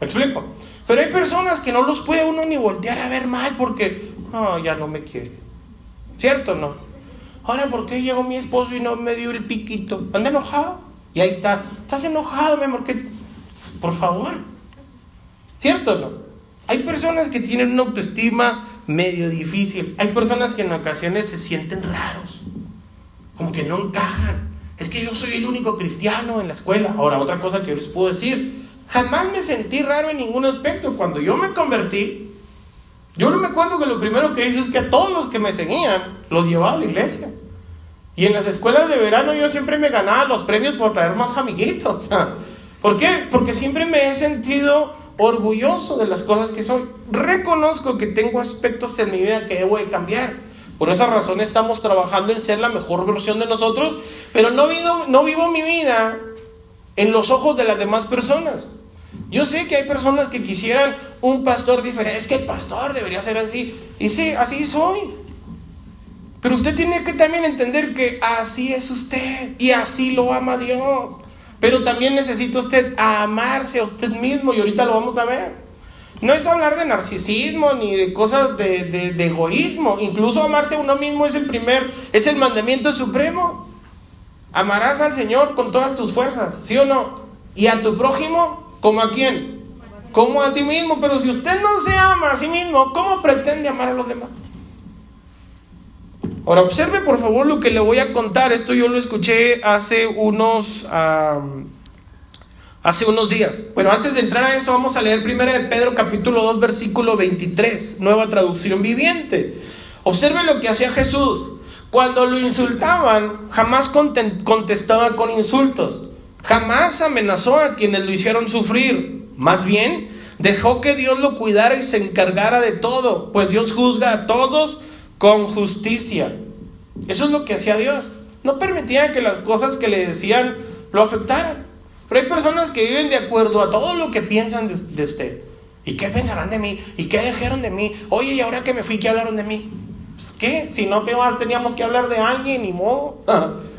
Speaker 1: ¿Me explico? Pero hay personas que no los puede uno ni voltear a ver mal porque, oh, ya no me quiere. ¿Cierto no? Ahora, ¿por qué llegó mi esposo y no me dio el piquito? Anda enojado. Y ahí está. Estás enojado, mi amor. Que... Por favor. ¿Cierto o no? Hay personas que tienen una autoestima medio difícil. Hay personas que en ocasiones se sienten raros. Como que no encajan. Es que yo soy el único cristiano en la escuela. Ahora, otra cosa que yo les puedo decir. Jamás me sentí raro en ningún aspecto. Cuando yo me convertí, yo no me acuerdo que lo primero que hice es que a todos los que me seguían los llevaba a la iglesia. Y en las escuelas de verano yo siempre me ganaba los premios por traer más amiguitos. ¿Por qué? Porque siempre me he sentido orgulloso de las cosas que soy. Reconozco que tengo aspectos en mi vida que debo de cambiar. Por esa razón estamos trabajando en ser la mejor versión de nosotros, pero no vivo, no vivo mi vida en los ojos de las demás personas. Yo sé que hay personas que quisieran un pastor diferente. Es que el pastor debería ser así. Y sí, así soy. Pero usted tiene que también entender que así es usted y así lo ama Dios. Pero también necesita usted amarse a usted mismo y ahorita lo vamos a ver. No es hablar de narcisismo ni de cosas de, de, egoísmo. Incluso amarse a uno mismo es el primer, es el mandamiento supremo. Amarás al Señor con todas tus fuerzas, ¿sí o no? Y a tu prójimo, ¿como a quién? Como a ti mismo. Pero si usted no se ama a sí mismo, ¿cómo pretende amar a los demás? Ahora observe por favor lo que le voy a contar. Esto yo lo escuché hace unos, hace unos días. Bueno, antes de entrar a eso vamos a leer 1 de Pedro capítulo 2 versículo 23, nueva traducción viviente. Observe lo que hacía Jesús. Cuando lo insultaban, jamás contestaba con insultos. Jamás amenazó a quienes lo hicieron sufrir. Más bien, dejó que Dios lo cuidara y se encargara de todo, pues Dios juzga a todos con justicia. Eso es lo que hacía Dios. No permitía que las cosas que le decían lo afectaran. Pero hay personas que viven de acuerdo a todo lo que piensan de, usted. ¿Y qué pensarán de mí? ¿Y qué dijeron de mí? Oye, ¿y ahora que me fui, qué hablaron de mí? Pues qué, si no teníamos que hablar de alguien, ni modo.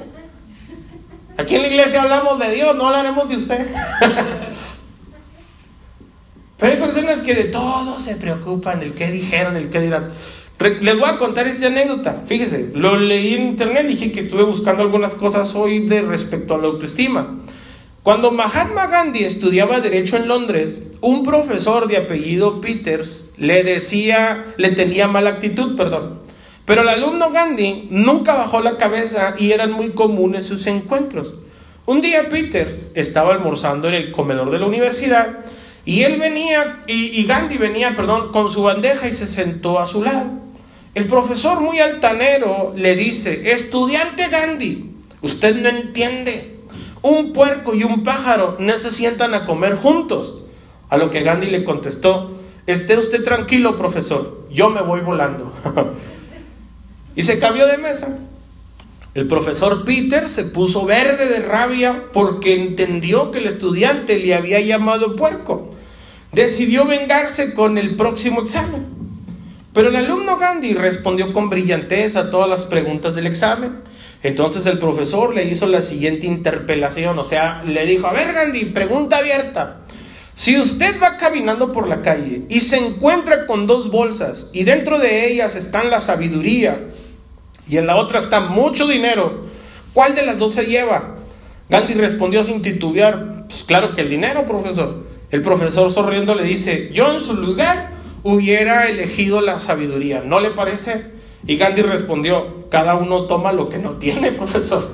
Speaker 1: Aquí en la iglesia hablamos de Dios, no hablaremos de usted. Pero hay personas que de todo se preocupan, el qué dijeron, el qué dirán. Les voy a contar esta anécdota. Fíjese, lo leí en internet, dije que estuve buscando algunas cosas hoy de respecto a la autoestima. Cuando Mahatma Gandhi estudiaba derecho en Londres, un profesor de apellido Peters le decía, le tenía mala actitud, perdón. Pero el alumno Gandhi nunca bajó la cabeza y eran muy comunes sus encuentros. Un día Peters estaba almorzando en el comedor de la universidad y él venía, y, y Gandhi venía, perdón, con su bandeja y se sentó a su lado. El profesor muy altanero le dice, estudiante Gandhi, usted no entiende. Un puerco y un pájaro no se sientan a comer juntos. A lo que Gandhi le contestó, esté usted tranquilo, profesor, yo me voy volando. y se cambió de mesa. El profesor Peter se puso verde de rabia porque entendió que el estudiante le había llamado puerco. Decidió vengarse con el próximo examen. Pero el alumno Gandhi respondió con brillantez a todas las preguntas del examen. Entonces el profesor le hizo la siguiente interpelación, o sea, le dijo, a ver Gandhi, pregunta abierta. Si usted va caminando por la calle y se encuentra con dos bolsas y dentro de ellas están la sabiduría y en la otra está mucho dinero, ¿cuál de las dos se lleva? Gandhi respondió sin titubear, Pues claro que el dinero, profesor. El profesor sonriendo le dice, yo en su lugar hubiera elegido la sabiduría, ¿no le parece? Y Gandhi respondió, cada uno toma lo que no tiene, profesor.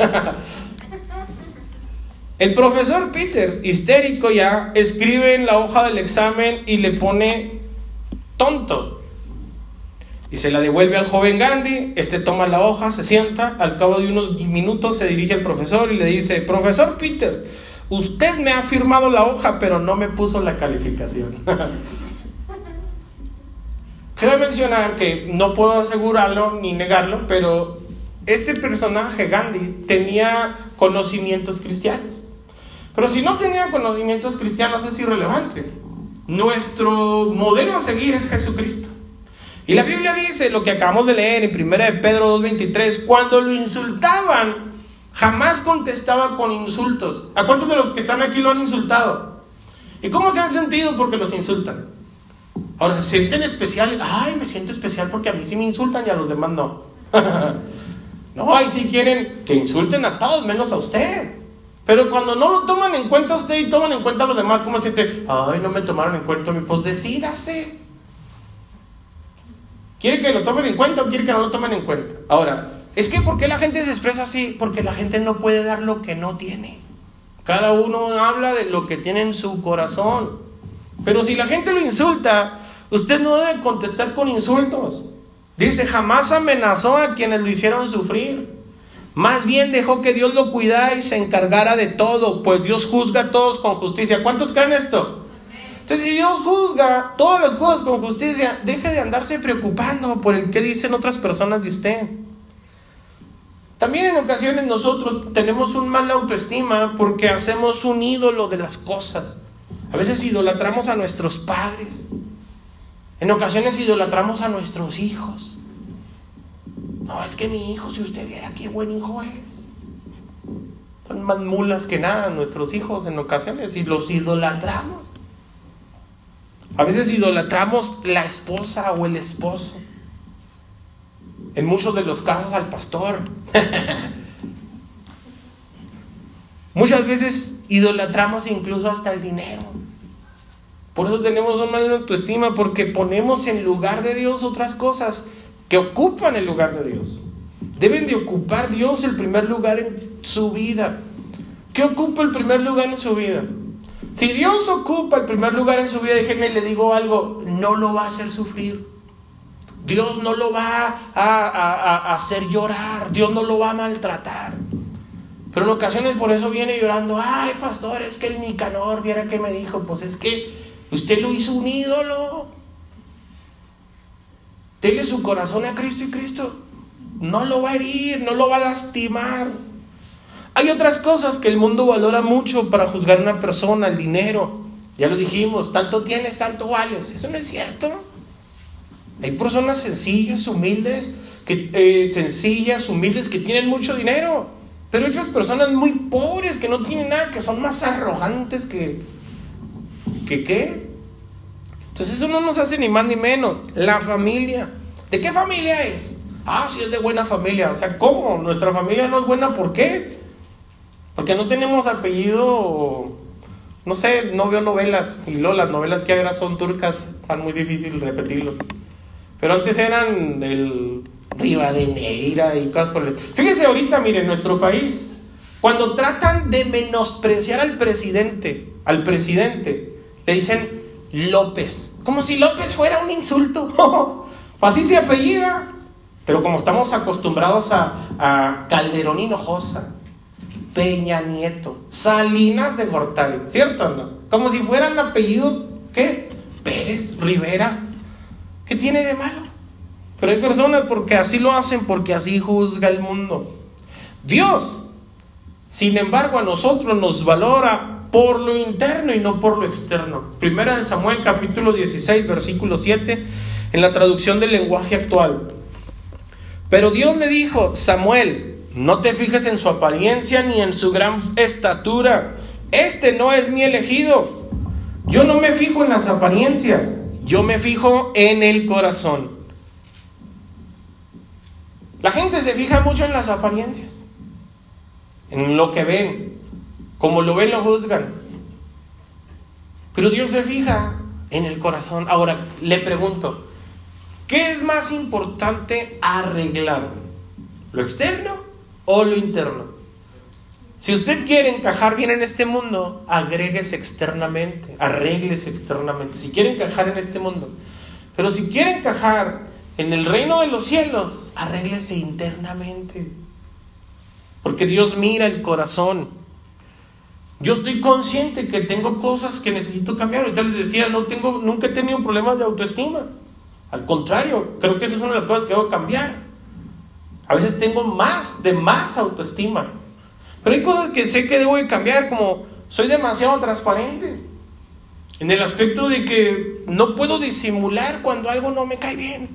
Speaker 1: El profesor Peters, histérico ya, escribe en la hoja del examen y le pone tonto. Y se la devuelve al joven Gandhi, este toma la hoja, se sienta, al cabo de unos minutos se dirige al profesor y le dice, profesor Peters, usted me ha firmado la hoja, pero no me puso la calificación. Quiero mencionar que no puedo asegurarlo ni negarlo, pero este personaje, Gandhi, tenía conocimientos cristianos. Pero si no tenía conocimientos cristianos es irrelevante. Nuestro modelo a seguir es Jesucristo. Y la Biblia dice lo que acabamos de leer en 1 de Pedro 2.23, cuando lo insultaban, jamás contestaba con insultos. ¿A cuántos de los que están aquí lo han insultado? ¿Y cómo se han sentido porque los insultan? Ahora se sienten especiales. Ay, me siento especial porque a mí sí me insultan y a los demás no. no, ahí sí quieren que insulten a todos menos a usted. Pero cuando no lo toman en cuenta usted y toman en cuenta a los demás, ¿cómo siente? Ay, no me tomaron en cuenta mi pues decídase. ¿Quiere que lo tomen en cuenta o quiere que no lo tomen en cuenta? Ahora, es que ¿por qué la gente se expresa así? Porque la gente no puede dar lo que no tiene. Cada uno habla de lo que tiene en su corazón. Pero si la gente lo insulta, usted no debe contestar con insultos. Dice, jamás amenazó a quienes lo hicieron sufrir. Más bien dejó que Dios lo cuidara y se encargara de todo, pues Dios juzga a todos con justicia. ¿Cuántos creen esto? Entonces, si Dios juzga todas las cosas con justicia, deje de andarse preocupando por el que dicen otras personas de usted. También en ocasiones nosotros tenemos un mal autoestima porque hacemos un ídolo de las cosas. A veces idolatramos a nuestros padres. En ocasiones idolatramos a nuestros hijos. No, es que mi hijo, si usted viera qué buen hijo es. Son más mulas que nada nuestros hijos en ocasiones y los idolatramos. A veces idolatramos la esposa o el esposo. En muchos de los casos al pastor. Muchas veces idolatramos incluso hasta el dinero. Por eso tenemos un mal autoestima, porque ponemos en lugar de Dios otras cosas que ocupan el lugar de Dios. Deben de ocupar Dios el primer lugar en su vida. ¿Qué ocupa el primer lugar en su vida? Si Dios ocupa el primer lugar en su vida, déjenme le digo algo, no lo va a hacer sufrir. Dios no lo va a, hacer llorar, Dios no lo va a maltratar. Pero en ocasiones por eso viene llorando, ay pastor, es que el Nicanor, viera que me dijo, pues es que usted lo hizo un ídolo. Dele su corazón a Cristo y Cristo no lo va a herir, no lo va a lastimar. Hay otras cosas que el mundo valora mucho para juzgar a una persona, el dinero. Ya lo dijimos, tanto tienes, tanto vales. Eso no es cierto. Hay personas sencillas, humildes, que, eh, sencillas, humildes, que tienen mucho dinero. Pero hay otras personas muy pobres, que no tienen nada, que son más arrogantes que... ¿Que qué? Entonces eso no nos hace ni más ni menos. La familia. ¿De qué familia es? Ah, si es de buena familia. O sea, ¿cómo? Nuestra familia no es buena, ¿por qué? Porque no tenemos apellido. No sé, no veo novelas. Y luego las novelas que ahora son turcas, están muy difícil repetirlos. Pero antes eran el Rivadeneira y cosas por el. Fíjense ahorita, miren, nuestro país, cuando tratan de menospreciar al presidente, al presidente, le dicen López. Como si López fuera un insulto. Así se apellida. Pero como estamos acostumbrados a, a Calderón Hinojosa, Peña Nieto, Salinas de Gortari, ¿cierto? Como si fueran apellidos, ¿qué? Pérez, Rivera. ¿Qué tiene de malo? Pero hay personas porque así lo hacen, porque así juzga el mundo. Dios, sin embargo, a nosotros nos valora por lo interno y no por lo externo. Primera de Samuel capítulo 16 versículo 7 en la traducción del lenguaje actual. Pero Dios le dijo, Samuel, no te fijes en su apariencia ni en su gran estatura. Este no es mi elegido. Yo no me fijo en las apariencias, yo me fijo en el corazón. La gente se fija mucho en las apariencias, en lo que ven, como lo ven, lo juzgan. Pero Dios se fija en el corazón. Ahora, le pregunto, ¿qué es más importante arreglar? ¿Lo externo o lo interno? Si usted quiere encajar bien en este mundo, agréguese externamente, arréglese externamente. Si quiere encajar en este mundo. Pero si quiere encajar en el reino de los cielos, arréglese internamente. Porque Dios mira el corazón. Yo estoy consciente que tengo cosas que necesito cambiar. Ahorita les decía, no tengo, nunca he tenido problemas de autoestima. Al contrario, creo que esa es una de las cosas que debo cambiar. A veces tengo más, de más autoestima. Pero hay cosas que sé que debo de cambiar, como soy demasiado transparente. En el aspecto de que no puedo disimular cuando algo no me cae bien.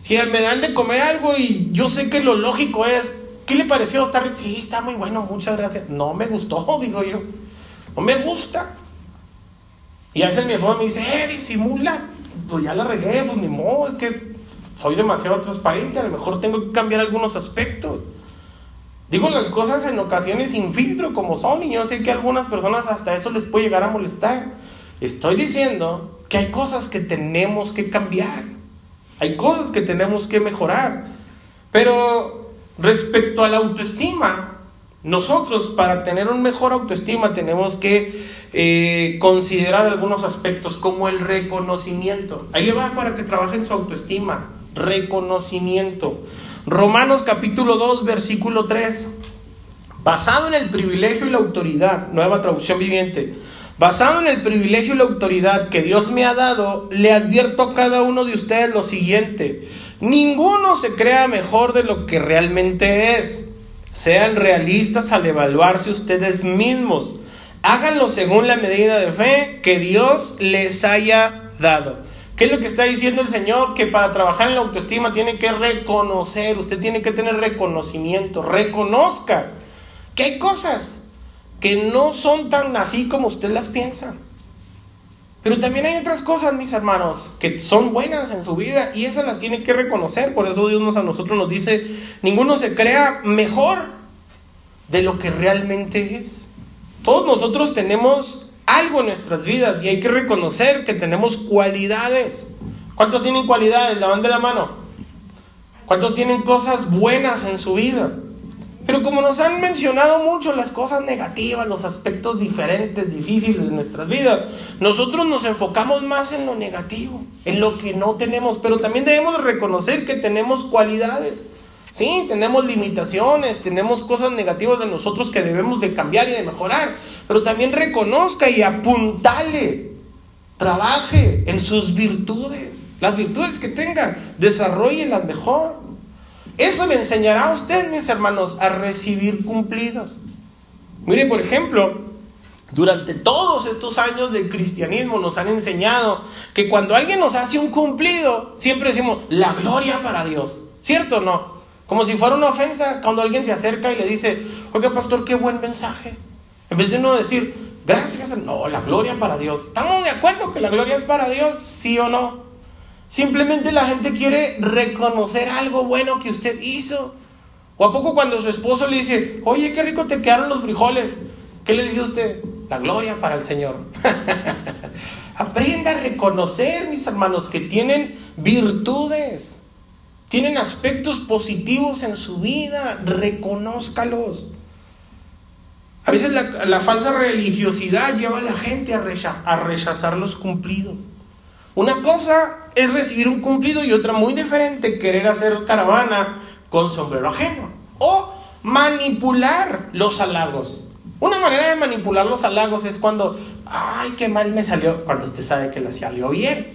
Speaker 1: Si me dan de comer algo y yo sé que lo lógico es, ¿qué le pareció estar? Sí, está muy bueno, muchas gracias. No me gustó, digo yo. No me gusta. Y a veces mi esposa me dice, eh, disimula. Pues ya la regué, pues ni modo, es que soy demasiado transparente, a lo mejor tengo que cambiar algunos aspectos. Digo las cosas en ocasiones sin filtro como son y yo sé que a algunas personas hasta eso les puede llegar a molestar. Estoy diciendo que hay cosas que tenemos que cambiar, hay cosas que tenemos que mejorar. Pero respecto a la autoestima, nosotros para tener un mejor autoestima tenemos que eh, considerar algunos aspectos como el reconocimiento. Ahí le va para que trabaje en su autoestima. Reconocimiento. Romanos capítulo 2, versículo 3. Basado en el privilegio y la autoridad, nueva traducción viviente. Basado en el privilegio y la autoridad que Dios me ha dado, le advierto a cada uno de ustedes lo siguiente. Ninguno se crea mejor de lo que realmente es. Sean realistas al evaluarse ustedes mismos. Háganlo según la medida de fe que Dios les haya dado. ¿Qué es lo que está diciendo el Señor? Que para trabajar en la autoestima tiene que reconocer, usted tiene que tener reconocimiento, reconozca que hay cosas que no son tan así como usted las piensa. Pero también hay otras cosas, mis hermanos, que son buenas en su vida y esas las tiene que reconocer. Por eso Dios nos, a nosotros nos dice, ninguno se crea mejor de lo que realmente es. Todos nosotros tenemos algo en nuestras vidas y hay que reconocer que tenemos cualidades. ¿Cuántos tienen cualidades? de la mano. ¿Cuántos tienen cosas buenas en su vida? Pero como nos han mencionado mucho las cosas negativas, los aspectos diferentes, difíciles de nuestras vidas, nosotros nos enfocamos más en lo negativo, en lo que no tenemos, pero también debemos reconocer que tenemos cualidades. Sí, tenemos limitaciones, tenemos cosas negativas de nosotros que debemos de cambiar y de mejorar, pero también reconozca y apuntale, trabaje en sus virtudes, las virtudes que tenga, desarrollelas mejor. Eso le enseñará a usted, mis hermanos, a recibir cumplidos. Mire, por ejemplo, durante todos estos años del cristianismo nos han enseñado que cuando alguien nos hace un cumplido, siempre decimos, la gloria para Dios. ¿Cierto o no? Como si fuera una ofensa cuando alguien se acerca y le dice, oiga pastor, qué buen mensaje. En vez de no decir, gracias, no, la gloria para Dios. ¿Estamos de acuerdo que la gloria es para Dios? ¿Sí o no? Simplemente la gente quiere reconocer algo bueno que usted hizo. ¿O a poco cuando su esposo le dice, oye, qué rico te quedaron los frijoles? ¿Qué le dice usted? La gloria para el Señor. Aprenda a reconocer, mis hermanos, que tienen virtudes. Tienen aspectos positivos en su vida, reconózcalos. A veces la, falsa religiosidad lleva a la gente a, a rechazar los cumplidos. Una cosa es recibir un cumplido y otra muy diferente, querer hacer caravana con sombrero ajeno. O manipular los halagos. Una manera de manipular los halagos es cuando, ay, qué mal me salió, cuando usted sabe que le salió bien.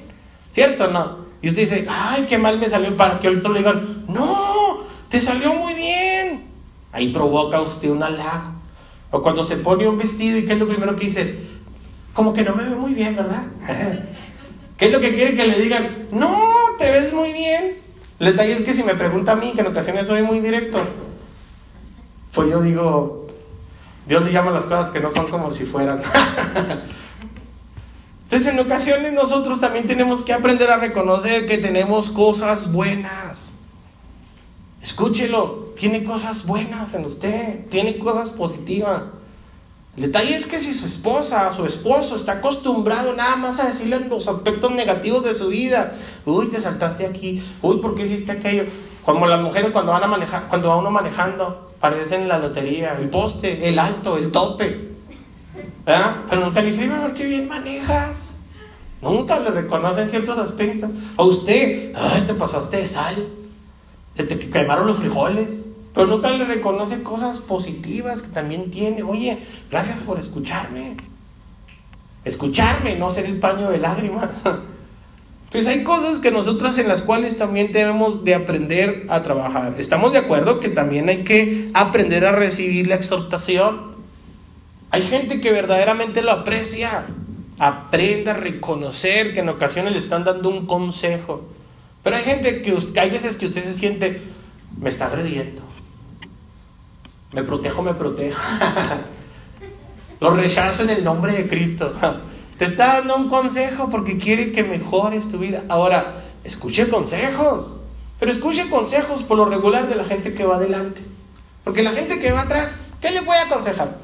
Speaker 1: ¿Cierto no? Y usted dice, ay, qué mal me salió para que otro le digan, no, te salió muy bien. Ahí provoca usted un halago. O cuando se pone un vestido y qué es lo primero que dice, como que no me ve muy bien, ¿verdad? ¿Qué es lo que quiere que le digan? No, te ves muy bien. El detalle es que si me pregunta a mí, que en ocasiones soy muy directo, pues yo digo, Dios le llama las cosas que no son como si fueran. Entonces en ocasiones nosotros también tenemos que aprender a reconocer que tenemos cosas buenas. Escúchelo, tiene cosas buenas en usted, tiene cosas positivas. El detalle es que si su esposa o su esposo está acostumbrado nada más a decirle los aspectos negativos de su vida, uy, te saltaste aquí, uy, ¿por qué hiciste aquello? Como las mujeres cuando van a manejar, cuando va uno manejando, parecen la lotería, el poste, el alto, el tope. ¿verdad? Pero nunca le dicen, amor, qué bien manejas. Nunca le reconocen ciertos aspectos. A usted, ay, te pasaste de sal. Se te quemaron los frijoles. Pero nunca le reconoce cosas positivas que también tiene. Oye, gracias por escucharme. Escucharme, no ser el paño de lágrimas. Entonces hay cosas que nosotras en las cuales también debemos de aprender a trabajar. Estamos de acuerdo que también hay que aprender a recibir la exhortación. Hay gente que verdaderamente lo aprecia. Aprenda a reconocer que en ocasiones le están dando un consejo. Pero hay gente que hay veces que usted se siente, me está agrediendo. Me protejo, me protejo. Lo rechazo en el nombre de Cristo. Te está dando un consejo porque quiere que mejores tu vida. Ahora, escuche consejos. Pero escuche consejos por lo regular de la gente que va adelante. Porque la gente que va atrás, ¿qué le puede aconsejar?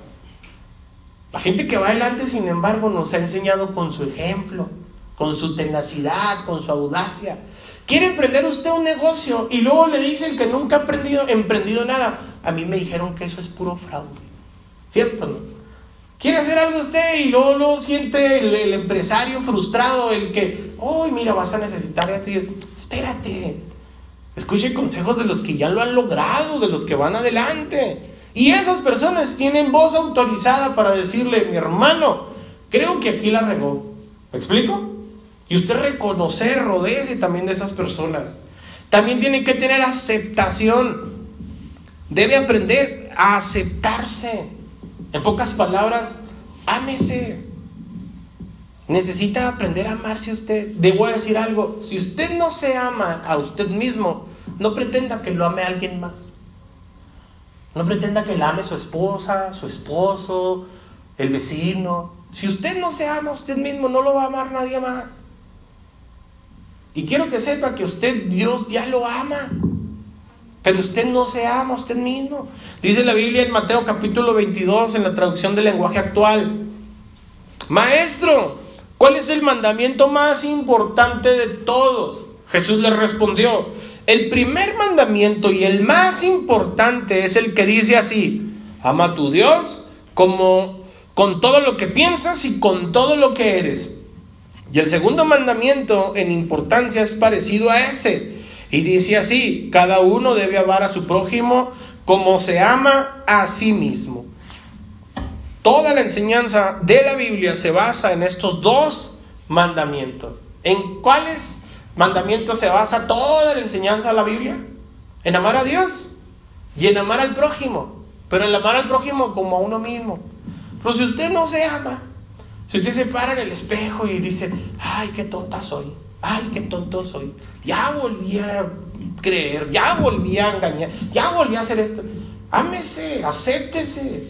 Speaker 1: La gente que va adelante, sin embargo, nos ha enseñado con su ejemplo, con su tenacidad, con su audacia. Quiere emprender usted un negocio y luego le dicen que nunca ha emprendido, emprendido nada. A mí me dijeron que eso es puro fraude. ¿Cierto? No? Quiere hacer algo usted y luego, lo siente el, empresario frustrado, el que, ¡ay, mira, vas a necesitar esto! Espérate. Escuche consejos de los que ya lo han logrado, de los que van adelante. Y esas personas tienen voz autorizada para decirle, mi hermano, creo que aquí la regó. ¿Me explico? Y usted reconocer, rodece también de esas personas. También tiene que tener aceptación. Debe aprender a aceptarse. En pocas palabras, ámese. Necesita aprender a amarse usted. Debo decir algo, si usted no se ama a usted mismo, no pretenda que lo ame a alguien más. No pretenda que la ame su esposa, su esposo, el vecino. Si usted no se ama a usted mismo, no lo va a amar nadie más. Y quiero que sepa que usted, Dios ya lo ama. Pero usted no se ama usted mismo. Dice la Biblia en Mateo capítulo 22 en la traducción del lenguaje actual. Maestro, ¿cuál es el mandamiento más importante de todos? Jesús le respondió, el primer mandamiento y el más importante es el que dice así, ama a tu Dios como con todo lo que piensas y con todo lo que eres. Y el segundo mandamiento en importancia es parecido a ese y dice así, cada uno debe amar a su prójimo como se ama a sí mismo. Toda la enseñanza de la Biblia se basa en estos dos mandamientos. ¿En cuáles mandamientos se basa toda la enseñanza de la Biblia? En amar a Dios y en amar al prójimo. Pero en amar al prójimo como a uno mismo. Pero si usted no se ama, si usted se para en el espejo y dice, ay, qué tonta soy, ay, qué tonto soy, ya volví a creer, ya volví a engañar, ya volví a hacer esto. Ámese, acéptese.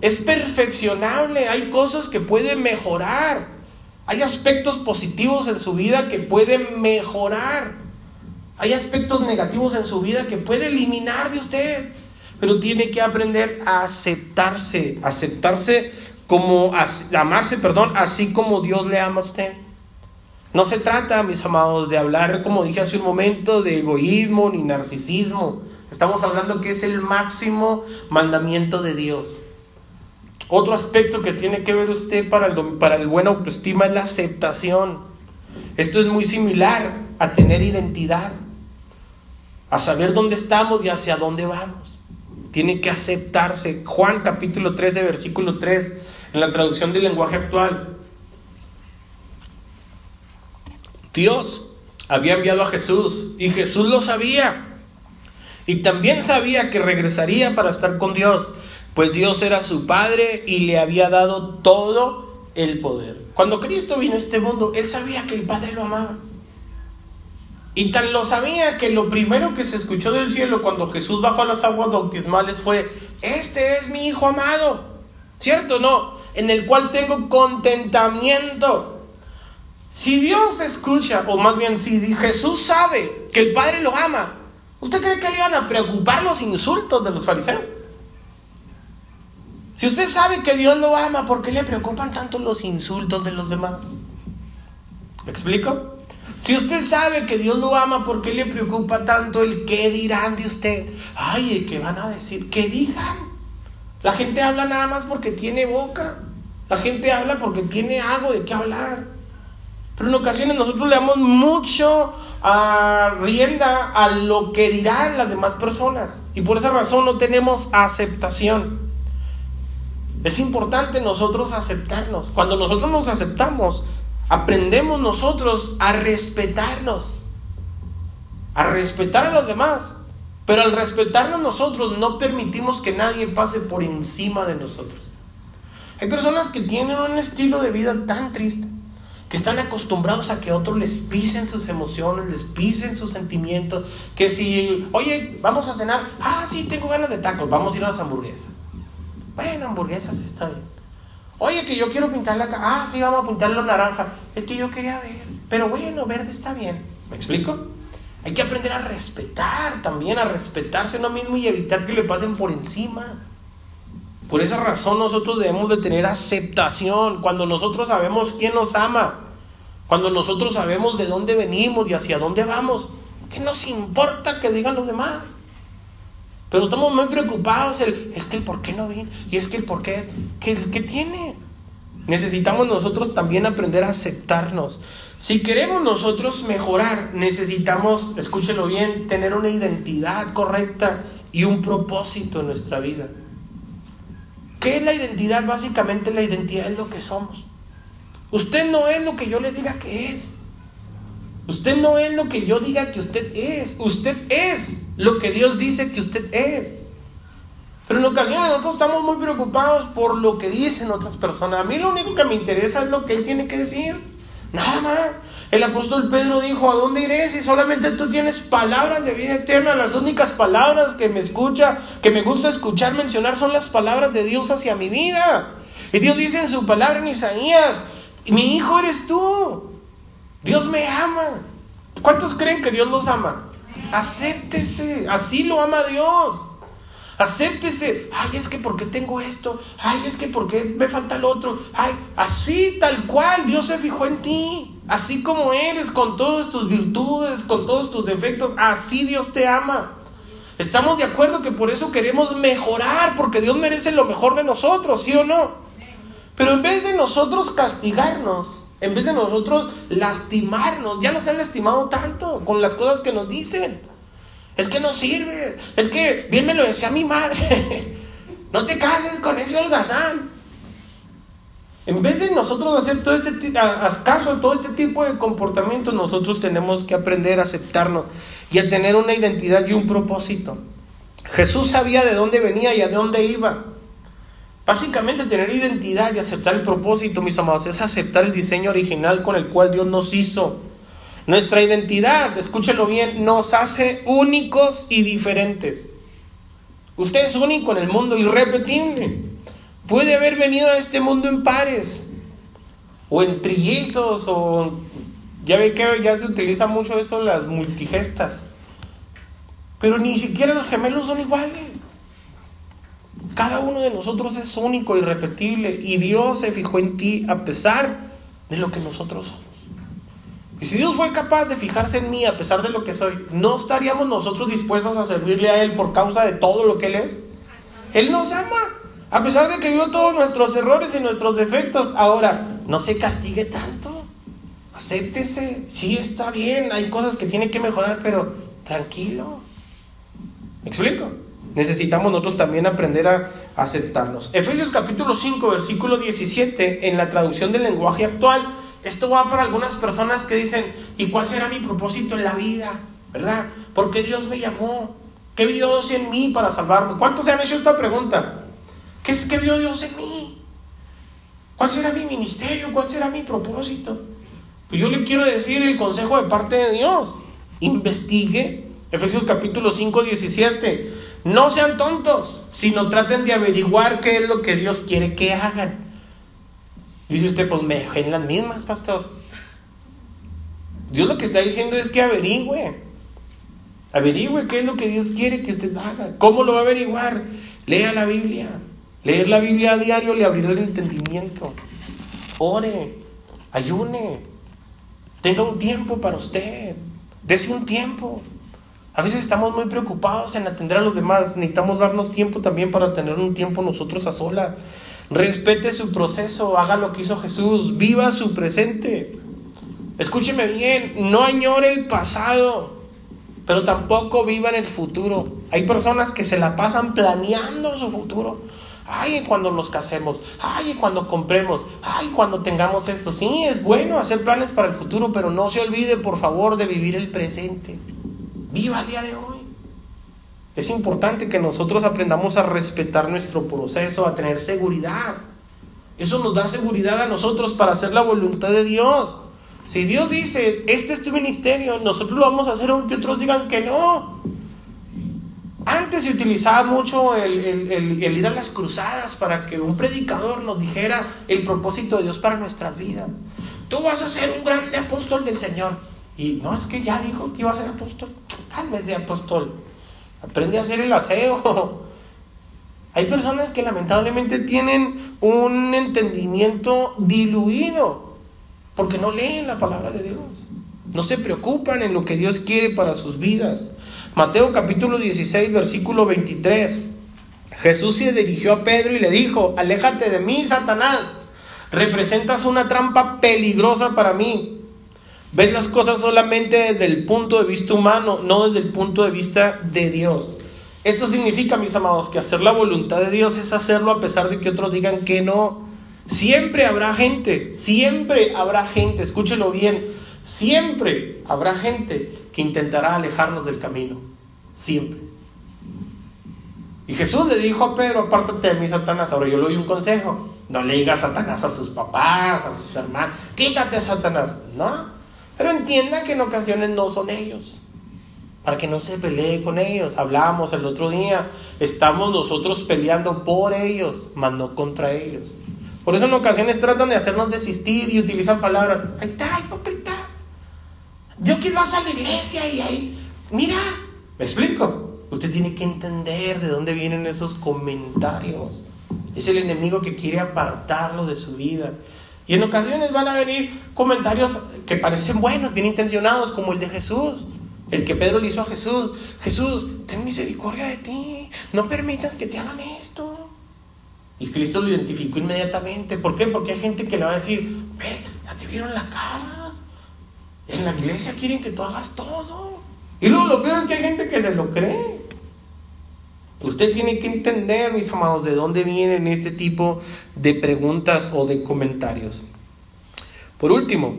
Speaker 1: Es perfeccionable, hay cosas que pueden mejorar. Hay aspectos positivos en su vida que pueden mejorar. Hay aspectos negativos en su vida que puede eliminar de usted. Pero tiene que aprender a aceptarse, aceptarse como amarse, perdón, así como Dios le ama a usted. No se trata, mis amados, de hablar, como dije hace un momento, de egoísmo ni narcisismo. Estamos hablando que es el máximo mandamiento de Dios. Otro aspecto que tiene que ver usted para el, para el buen autoestima es la aceptación. Esto es muy similar a tener identidad, a saber dónde estamos y hacia dónde vamos. Tiene que aceptarse. Juan capítulo 13, versículo 3, en la traducción del lenguaje actual. Dios había enviado a Jesús y Jesús lo sabía. Y también sabía que regresaría para estar con Dios, pues Dios era su Padre y le había dado todo el poder. Cuando Cristo vino a este mundo, él sabía que el Padre lo amaba. Y tan lo sabía que lo primero que se escuchó del cielo cuando Jesús bajó a las aguas bautismales fue, este es mi Hijo amado. ¿Cierto no? En el cual tengo contentamiento. Si Dios escucha, o más bien si Jesús sabe que el Padre lo ama, ¿usted cree que le iban a preocupar los insultos de los fariseos? Si usted sabe que Dios lo ama, ¿por qué le preocupan tanto los insultos de los demás? ¿Me explico? Si usted sabe que Dios lo ama, ¿por qué le preocupa tanto el qué dirán de usted? Ay, ¿qué van a decir? ¿Qué digan? La gente habla nada más porque tiene boca. La gente habla porque tiene algo de qué hablar. Pero en ocasiones nosotros le damos mucho a rienda a lo que dirán las demás personas. Y por esa razón no tenemos aceptación. Es importante nosotros aceptarnos. Cuando nosotros nos aceptamos, aprendemos nosotros a respetarnos, a respetar a los demás. Pero al respetarnos nosotros no permitimos que nadie pase por encima de nosotros. Hay personas que tienen un estilo de vida tan triste, que están acostumbrados a que otros les pisen sus emociones, les pisen sus sentimientos, que si, oye, vamos a cenar, ah, sí, tengo ganas de tacos, vamos a ir a las hamburguesas. Bueno, hamburguesas está bien. Oye, que yo quiero pintar la casa. Ah, sí, vamos a pintarlo naranja. Es que yo quería ver. Pero bueno, verde está bien. ¿Me explico? Hay que aprender a respetar también, a respetarse uno mismo y evitar que le pasen por encima. Por esa razón nosotros debemos de tener aceptación cuando nosotros sabemos quién nos ama, cuando nosotros sabemos de dónde venimos y hacia dónde vamos. ¿Qué nos importa que digan los demás? Pero estamos muy preocupados. El, es que el por qué no viene. Y es que el por qué es. ¿Qué, ¿Qué tiene? Necesitamos nosotros también aprender a aceptarnos. Si queremos nosotros mejorar, necesitamos, escúchelo bien, tener una identidad correcta y un propósito en nuestra vida. ¿Qué es la identidad? Básicamente la identidad es lo que somos. Usted no es lo que yo le diga que es. Usted no es lo que yo diga que usted es. Usted es lo que Dios dice que usted es. Pero en ocasiones nosotros estamos muy preocupados por lo que dicen otras personas. A mí lo único que me interesa es lo que Él tiene que decir. Nada más. El apóstol Pedro dijo, ¿a dónde iré si solamente tú tienes palabras de vida eterna? Las únicas palabras que me escucha, que me gusta escuchar mencionar son las palabras de Dios hacia mi vida. Y Dios dice en su palabra en Isaías, mi hijo eres tú. Dios me ama. ¿Cuántos creen que Dios los ama? Acéptese. Así lo ama Dios. Acéptese. Ay, es que porque tengo esto. Ay, es que porque me falta el otro. Ay, así tal cual Dios se fijó en ti. Así como eres, con todas tus virtudes, con todos tus defectos. Así Dios te ama. Estamos de acuerdo que por eso queremos mejorar, porque Dios merece lo mejor de nosotros, ¿sí o no? Pero en vez de nosotros castigarnos, en vez de nosotros lastimarnos, ya nos han lastimado tanto con las cosas que nos dicen. Es que no sirve. Es que bien me lo decía mi madre. no te cases con ese holgazán. En vez de nosotros hacer todo este caso todo este tipo de comportamiento, nosotros tenemos que aprender a aceptarnos y a tener una identidad y un propósito. Jesús sabía de dónde venía y a dónde iba. Básicamente tener identidad y aceptar el propósito, mis amados, es aceptar el diseño original con el cual Dios nos hizo. Nuestra identidad, escúchelo bien, nos hace únicos y diferentes. Usted es único en el mundo, irrepetible. Puede haber venido a este mundo en pares, o en trillizos, o ya ve que ya se utiliza mucho eso, las multigestas. Pero ni siquiera los gemelos son iguales. Cada uno de nosotros es único, irrepetible, y Dios se fijó en ti a pesar de lo que nosotros somos. Y si Dios fue capaz de fijarse en mí a pesar de lo que soy, ¿no estaríamos nosotros dispuestos a servirle a Él por causa de todo lo que Él es? Él nos ama, a pesar de que vio todos nuestros errores y nuestros defectos. Ahora, no se castigue tanto, acéptese, sí está bien, hay cosas que tiene que mejorar, pero tranquilo. ¿Me explico? Necesitamos nosotros también aprender a aceptarnos. Efesios capítulo 5, versículo 17, en la traducción del lenguaje actual, esto va para algunas personas que dicen, ¿y cuál será mi propósito en la vida? ¿Verdad? Porque Dios me llamó. ¿Qué vio Dios en mí para salvarme? ¿Cuántos se han hecho esta pregunta? ¿Qué es que vio Dios en mí? ¿Cuál será mi ministerio? ¿Cuál será mi propósito? Pues yo le quiero decir el consejo de parte de Dios. Investigue. Efesios capítulo 5, 17. No sean tontos, sino traten de averiguar qué es lo que Dios quiere que hagan. Dice usted, pues me en las mismas, pastor. Dios lo que está diciendo es que averigüe. Averigüe qué es lo que Dios quiere que usted haga. ¿Cómo lo va a averiguar? Lea la Biblia. Leer la Biblia a diario le abrirá el entendimiento. Ore, ayune, tenga un tiempo para usted, dese un tiempo. A veces estamos muy preocupados en atender a los demás, necesitamos darnos tiempo también para tener un tiempo nosotros a solas. Respete su proceso, haga lo que hizo Jesús, viva su presente. Escúcheme bien, no añore el pasado, pero tampoco viva en el futuro. Hay personas que se la pasan planeando su futuro. Ay, cuando nos casemos, ay, cuando compremos, ay, cuando tengamos esto. Sí, es bueno hacer planes para el futuro, pero no se olvide, por favor, de vivir el presente. Viva el día de hoy. Es importante que nosotros aprendamos a respetar nuestro proceso, a tener seguridad. Eso nos da seguridad a nosotros para hacer la voluntad de Dios. Si Dios dice, este es tu ministerio, nosotros lo vamos a hacer aunque otros digan que no. Antes se utilizaba mucho el, ir a las cruzadas para que un predicador nos dijera el propósito de Dios para nuestras vidas. Tú vas a ser un grande apóstol del Señor. Y no, es que ya dijo que iba a ser apóstol. Cálmese de apóstol. Aprende a hacer el aseo. Hay personas que lamentablemente tienen un entendimiento diluido porque no leen la palabra de Dios. No se preocupan en lo que Dios quiere para sus vidas. Mateo capítulo 16, versículo 23. Jesús se dirigió a Pedro y le dijo, aléjate de mí, Satanás. Representas una trampa peligrosa para mí. Ves las cosas solamente desde el punto de vista humano, no desde el punto de vista de Dios. Esto significa, mis amados, que hacer la voluntad de Dios es hacerlo a pesar de que otros digan que no. Siempre habrá gente, siempre habrá gente, escúchelo bien, siempre habrá gente que intentará alejarnos del camino. Siempre. Y Jesús le dijo a Pedro, apártate de mí, Satanás. Ahora yo le doy un consejo. No le diga Satanás a sus papás, a sus hermanos. Quítate, Satanás. No. Pero entienda que en ocasiones no son ellos. Para que no se pelee con ellos. Hablábamos el otro día. Estamos nosotros peleando por ellos, mas no contra ellos. Por eso en ocasiones tratan de hacernos desistir y utilizan palabras. Ahí está, hipócrita. Yo quiero vas a la iglesia y ahí. Mira. ¿Me explico? Usted tiene que entender de dónde vienen esos comentarios. Es el enemigo que quiere apartarlo de su vida. Y en ocasiones van a venir comentarios que parecen buenos, bien intencionados, como el de Jesús. El que Pedro le hizo a Jesús. Jesús, ten misericordia de ti. No permitas que te hagan esto. Y Cristo lo identificó inmediatamente. ¿Por qué? Porque hay gente que le va a decir, ves, ya te vieron la cara. En la iglesia quieren que tú hagas todo. Y luego lo peor es que hay gente que se lo cree. Usted tiene que entender, mis amados, de dónde vienen este tipo de preguntas o de comentarios. Por último,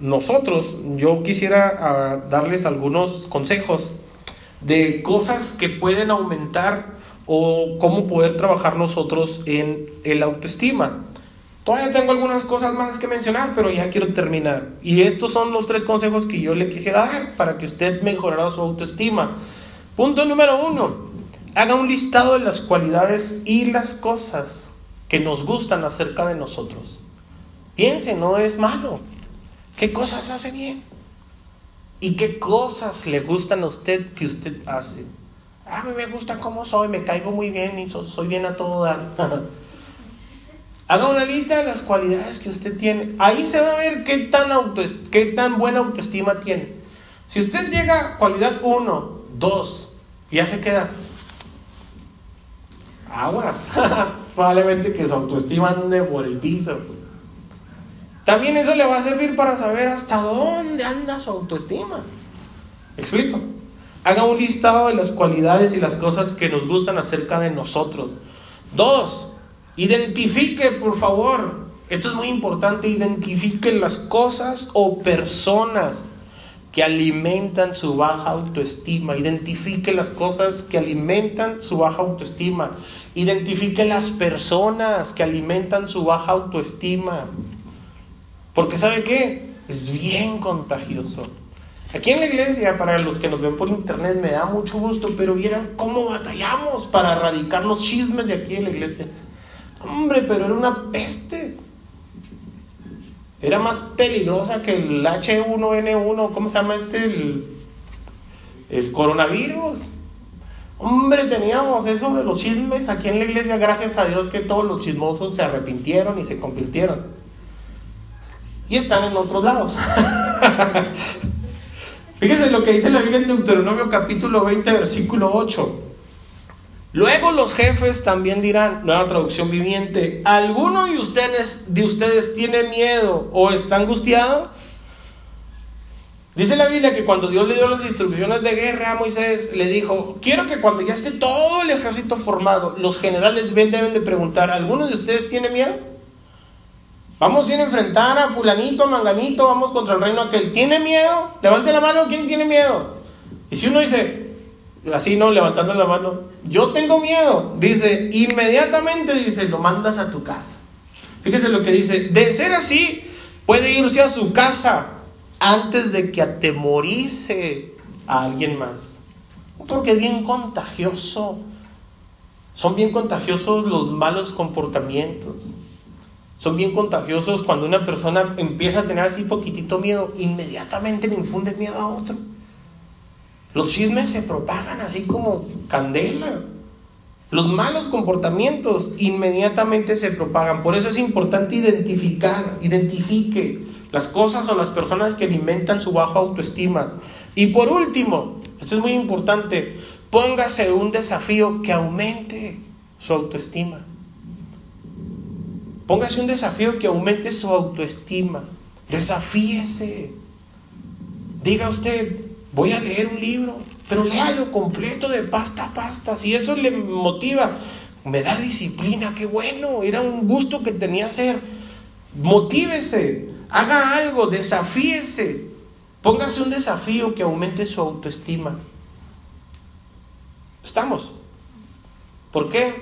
Speaker 1: nosotros, yo quisiera ah, darles algunos consejos de cosas que pueden aumentar o cómo poder trabajar nosotros en el autoestima. Todavía tengo algunas cosas más que mencionar, pero ya quiero terminar. Y estos son los tres consejos que yo le quisiera dar para que usted mejorara su autoestima. Punto número uno, haga un listado de las cualidades y las cosas que nos gustan acerca de nosotros. Piense, no es malo. ¿Qué cosas hace bien? ¿Y qué cosas le gustan a usted que usted hace? A mí me gusta cómo soy, me caigo muy bien y soy bien a todo dar. Haga una lista de las cualidades que usted tiene. Ahí se va a ver qué tan, qué tan buena autoestima tiene. Si usted llega a cualidad 1, 2, ya se queda, aguas. Probablemente que su autoestima ande por el piso. También eso le va a servir para saber hasta dónde anda su autoestima. ¿Me explico? Haga un listado de las cualidades y las cosas que nos gustan acerca de nosotros. Dos, identifique, por favor, esto es muy importante, identifique las cosas o personas que alimentan su baja autoestima. Identifique las cosas que alimentan su baja autoestima. Identifique las personas que alimentan su baja autoestima. Porque ¿sabe qué? Es bien contagioso. Aquí en la iglesia, para los que nos ven por internet, me da mucho gusto, pero vieran cómo batallamos para erradicar los chismes de aquí en la iglesia. Hombre, pero era una peste. Era más peligrosa que el H1N1, ¿cómo se llama este? El, coronavirus. Hombre, teníamos eso de los chismes aquí en la iglesia, gracias a Dios que todos los chismosos se arrepintieron y se convirtieron. Y están en otros lados. Fíjense lo que dice la Biblia en Deuteronomio capítulo 20, versículo 8. Luego los jefes también dirán, nueva traducción viviente, ¿alguno de ustedes, de ustedes tiene miedo o está angustiado? Dice la Biblia que cuando Dios le dio las instrucciones de guerra a Moisés, le dijo, quiero que cuando ya esté todo el ejército formado, los generales deben de preguntar, ¿alguno de ustedes tiene miedo? Vamos a ir a enfrentar a fulanito, a manganito, vamos contra el reino aquel. ¿Tiene miedo? Levante la mano, ¿quién tiene miedo? Y si uno dice, así no, levantando la mano, yo tengo miedo, dice, inmediatamente dice, lo mandas a tu casa. Fíjese lo que dice, de ser así, puede irse a su casa antes de que atemorice a alguien más. Porque es bien contagioso. Son bien contagiosos los malos comportamientos. Son bien contagiosos cuando una persona empieza a tener así poquitito miedo, inmediatamente le infunde miedo a otro. Los chismes se propagan así como candela. Los malos comportamientos inmediatamente se propagan. Por eso es importante identificar, identifique las cosas o las personas que alimentan su baja autoestima. Y por último, esto es muy importante, póngase un desafío que aumente su autoestima. Póngase un desafío que aumente su autoestima. Desafíese. Diga usted, voy a leer un libro, pero léalo completo de pasta a pasta. Si eso le motiva, me da disciplina, qué bueno, era un gusto que tenía hacer. Motívese, haga algo, desafíese. Póngase un desafío que aumente su autoestima. ¿Estamos? ¿Por qué?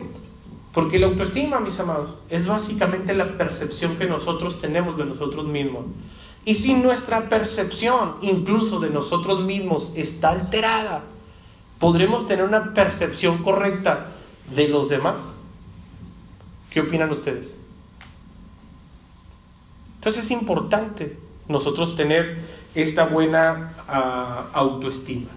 Speaker 1: Porque la autoestima, mis amados, es básicamente la percepción que nosotros tenemos de nosotros mismos. Y si nuestra percepción, incluso de nosotros mismos, está alterada, podremos tener una percepción correcta de los demás. ¿Qué opinan ustedes? Entonces es importante nosotros tener esta buena uh, autoestima.